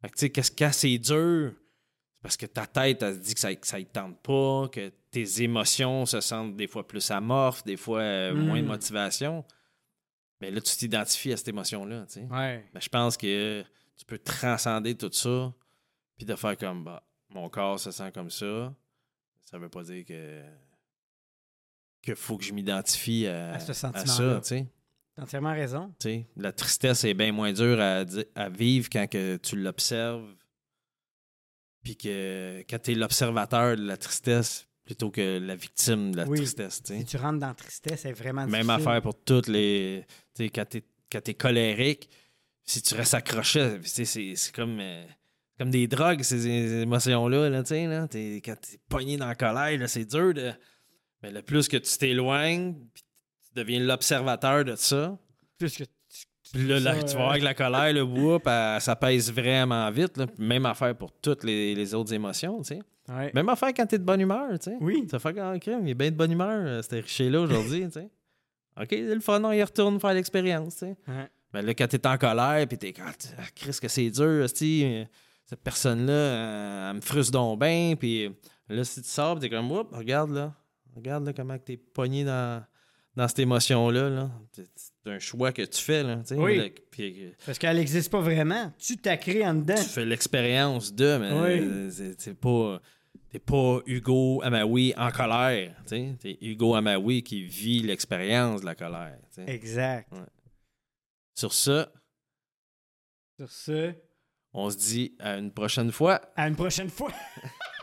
Fait que, tu sais, qu'est-ce quand c'est dur, c'est parce que ta tête, elle se dit que ça, que ça y tente pas, que tes émotions se sentent des fois plus amorphes, des fois euh, Mm. moins de motivation. Mais là, tu t'identifies à cette émotion-là, tu sais. Ouais. Ben, je pense que tu peux transcender tout ça, puis de faire comme, bah, mon corps se sent comme ça. Ça veut pas dire que qu'il faut que je m'identifie à, À ce à ça, tu sais. T'as entièrement raison. La tristesse est bien moins dure à, vivre quand que tu l'observes. Puis que quand tu es l'observateur de la tristesse plutôt que la victime de la Oui. tristesse. Si tu rentres dans la tristesse, c'est vraiment Même difficile. affaire pour toutes les. Tu sais, quand tu es, colérique, si tu restes accroché, c'est comme. euh, comme des drogues, ces émotions-là, là, tu sais, là. T'es- quand t'es pogné dans la colère, là, c'est dur de... Mais le plus que tu t'éloignes, puis tu deviens l'observateur de ça, Plus que tu- puis là, Ça, tu euh, vas voir avec la colère, le whoop, elle- ça pèse vraiment vite. là. Même affaire pour toutes les, les autres émotions, tu sais. Ouais. Même affaire quand t'es de bonne humeur, tu sais. Oui. Tu vas faire comme crème, il est bien de bonne humeur, euh, c'était riché là aujourd'hui, *laughs* tu sais. OK, le fun, on y retourne faire l'expérience, tu sais. Ouais. Mais là, quand t'es en colère, puis t'es quand ah, Chris, que c'est dur, euh, cette personne-là, euh, elle me frustre donc bien, puis euh, là, si tu sors, t'es comme, Oups, regarde là, regarde là comment que t'es pogné dans, dans cette émotion-là, là. C'est un choix que tu fais, là, tu. Oui. Là, euh, Parce qu'elle n'existe pas vraiment. Tu t'as créé en dedans. tu fais l'expérience de, mais Oui. euh, c'est pas. T'es pas Hugo Amaoui en colère. tu. T'es Hugo Amaoui qui vit l'expérience de la colère. tu. Exact. Sur ça, Sur ce, On se dit à une prochaine fois. À une prochaine fois. *laughs*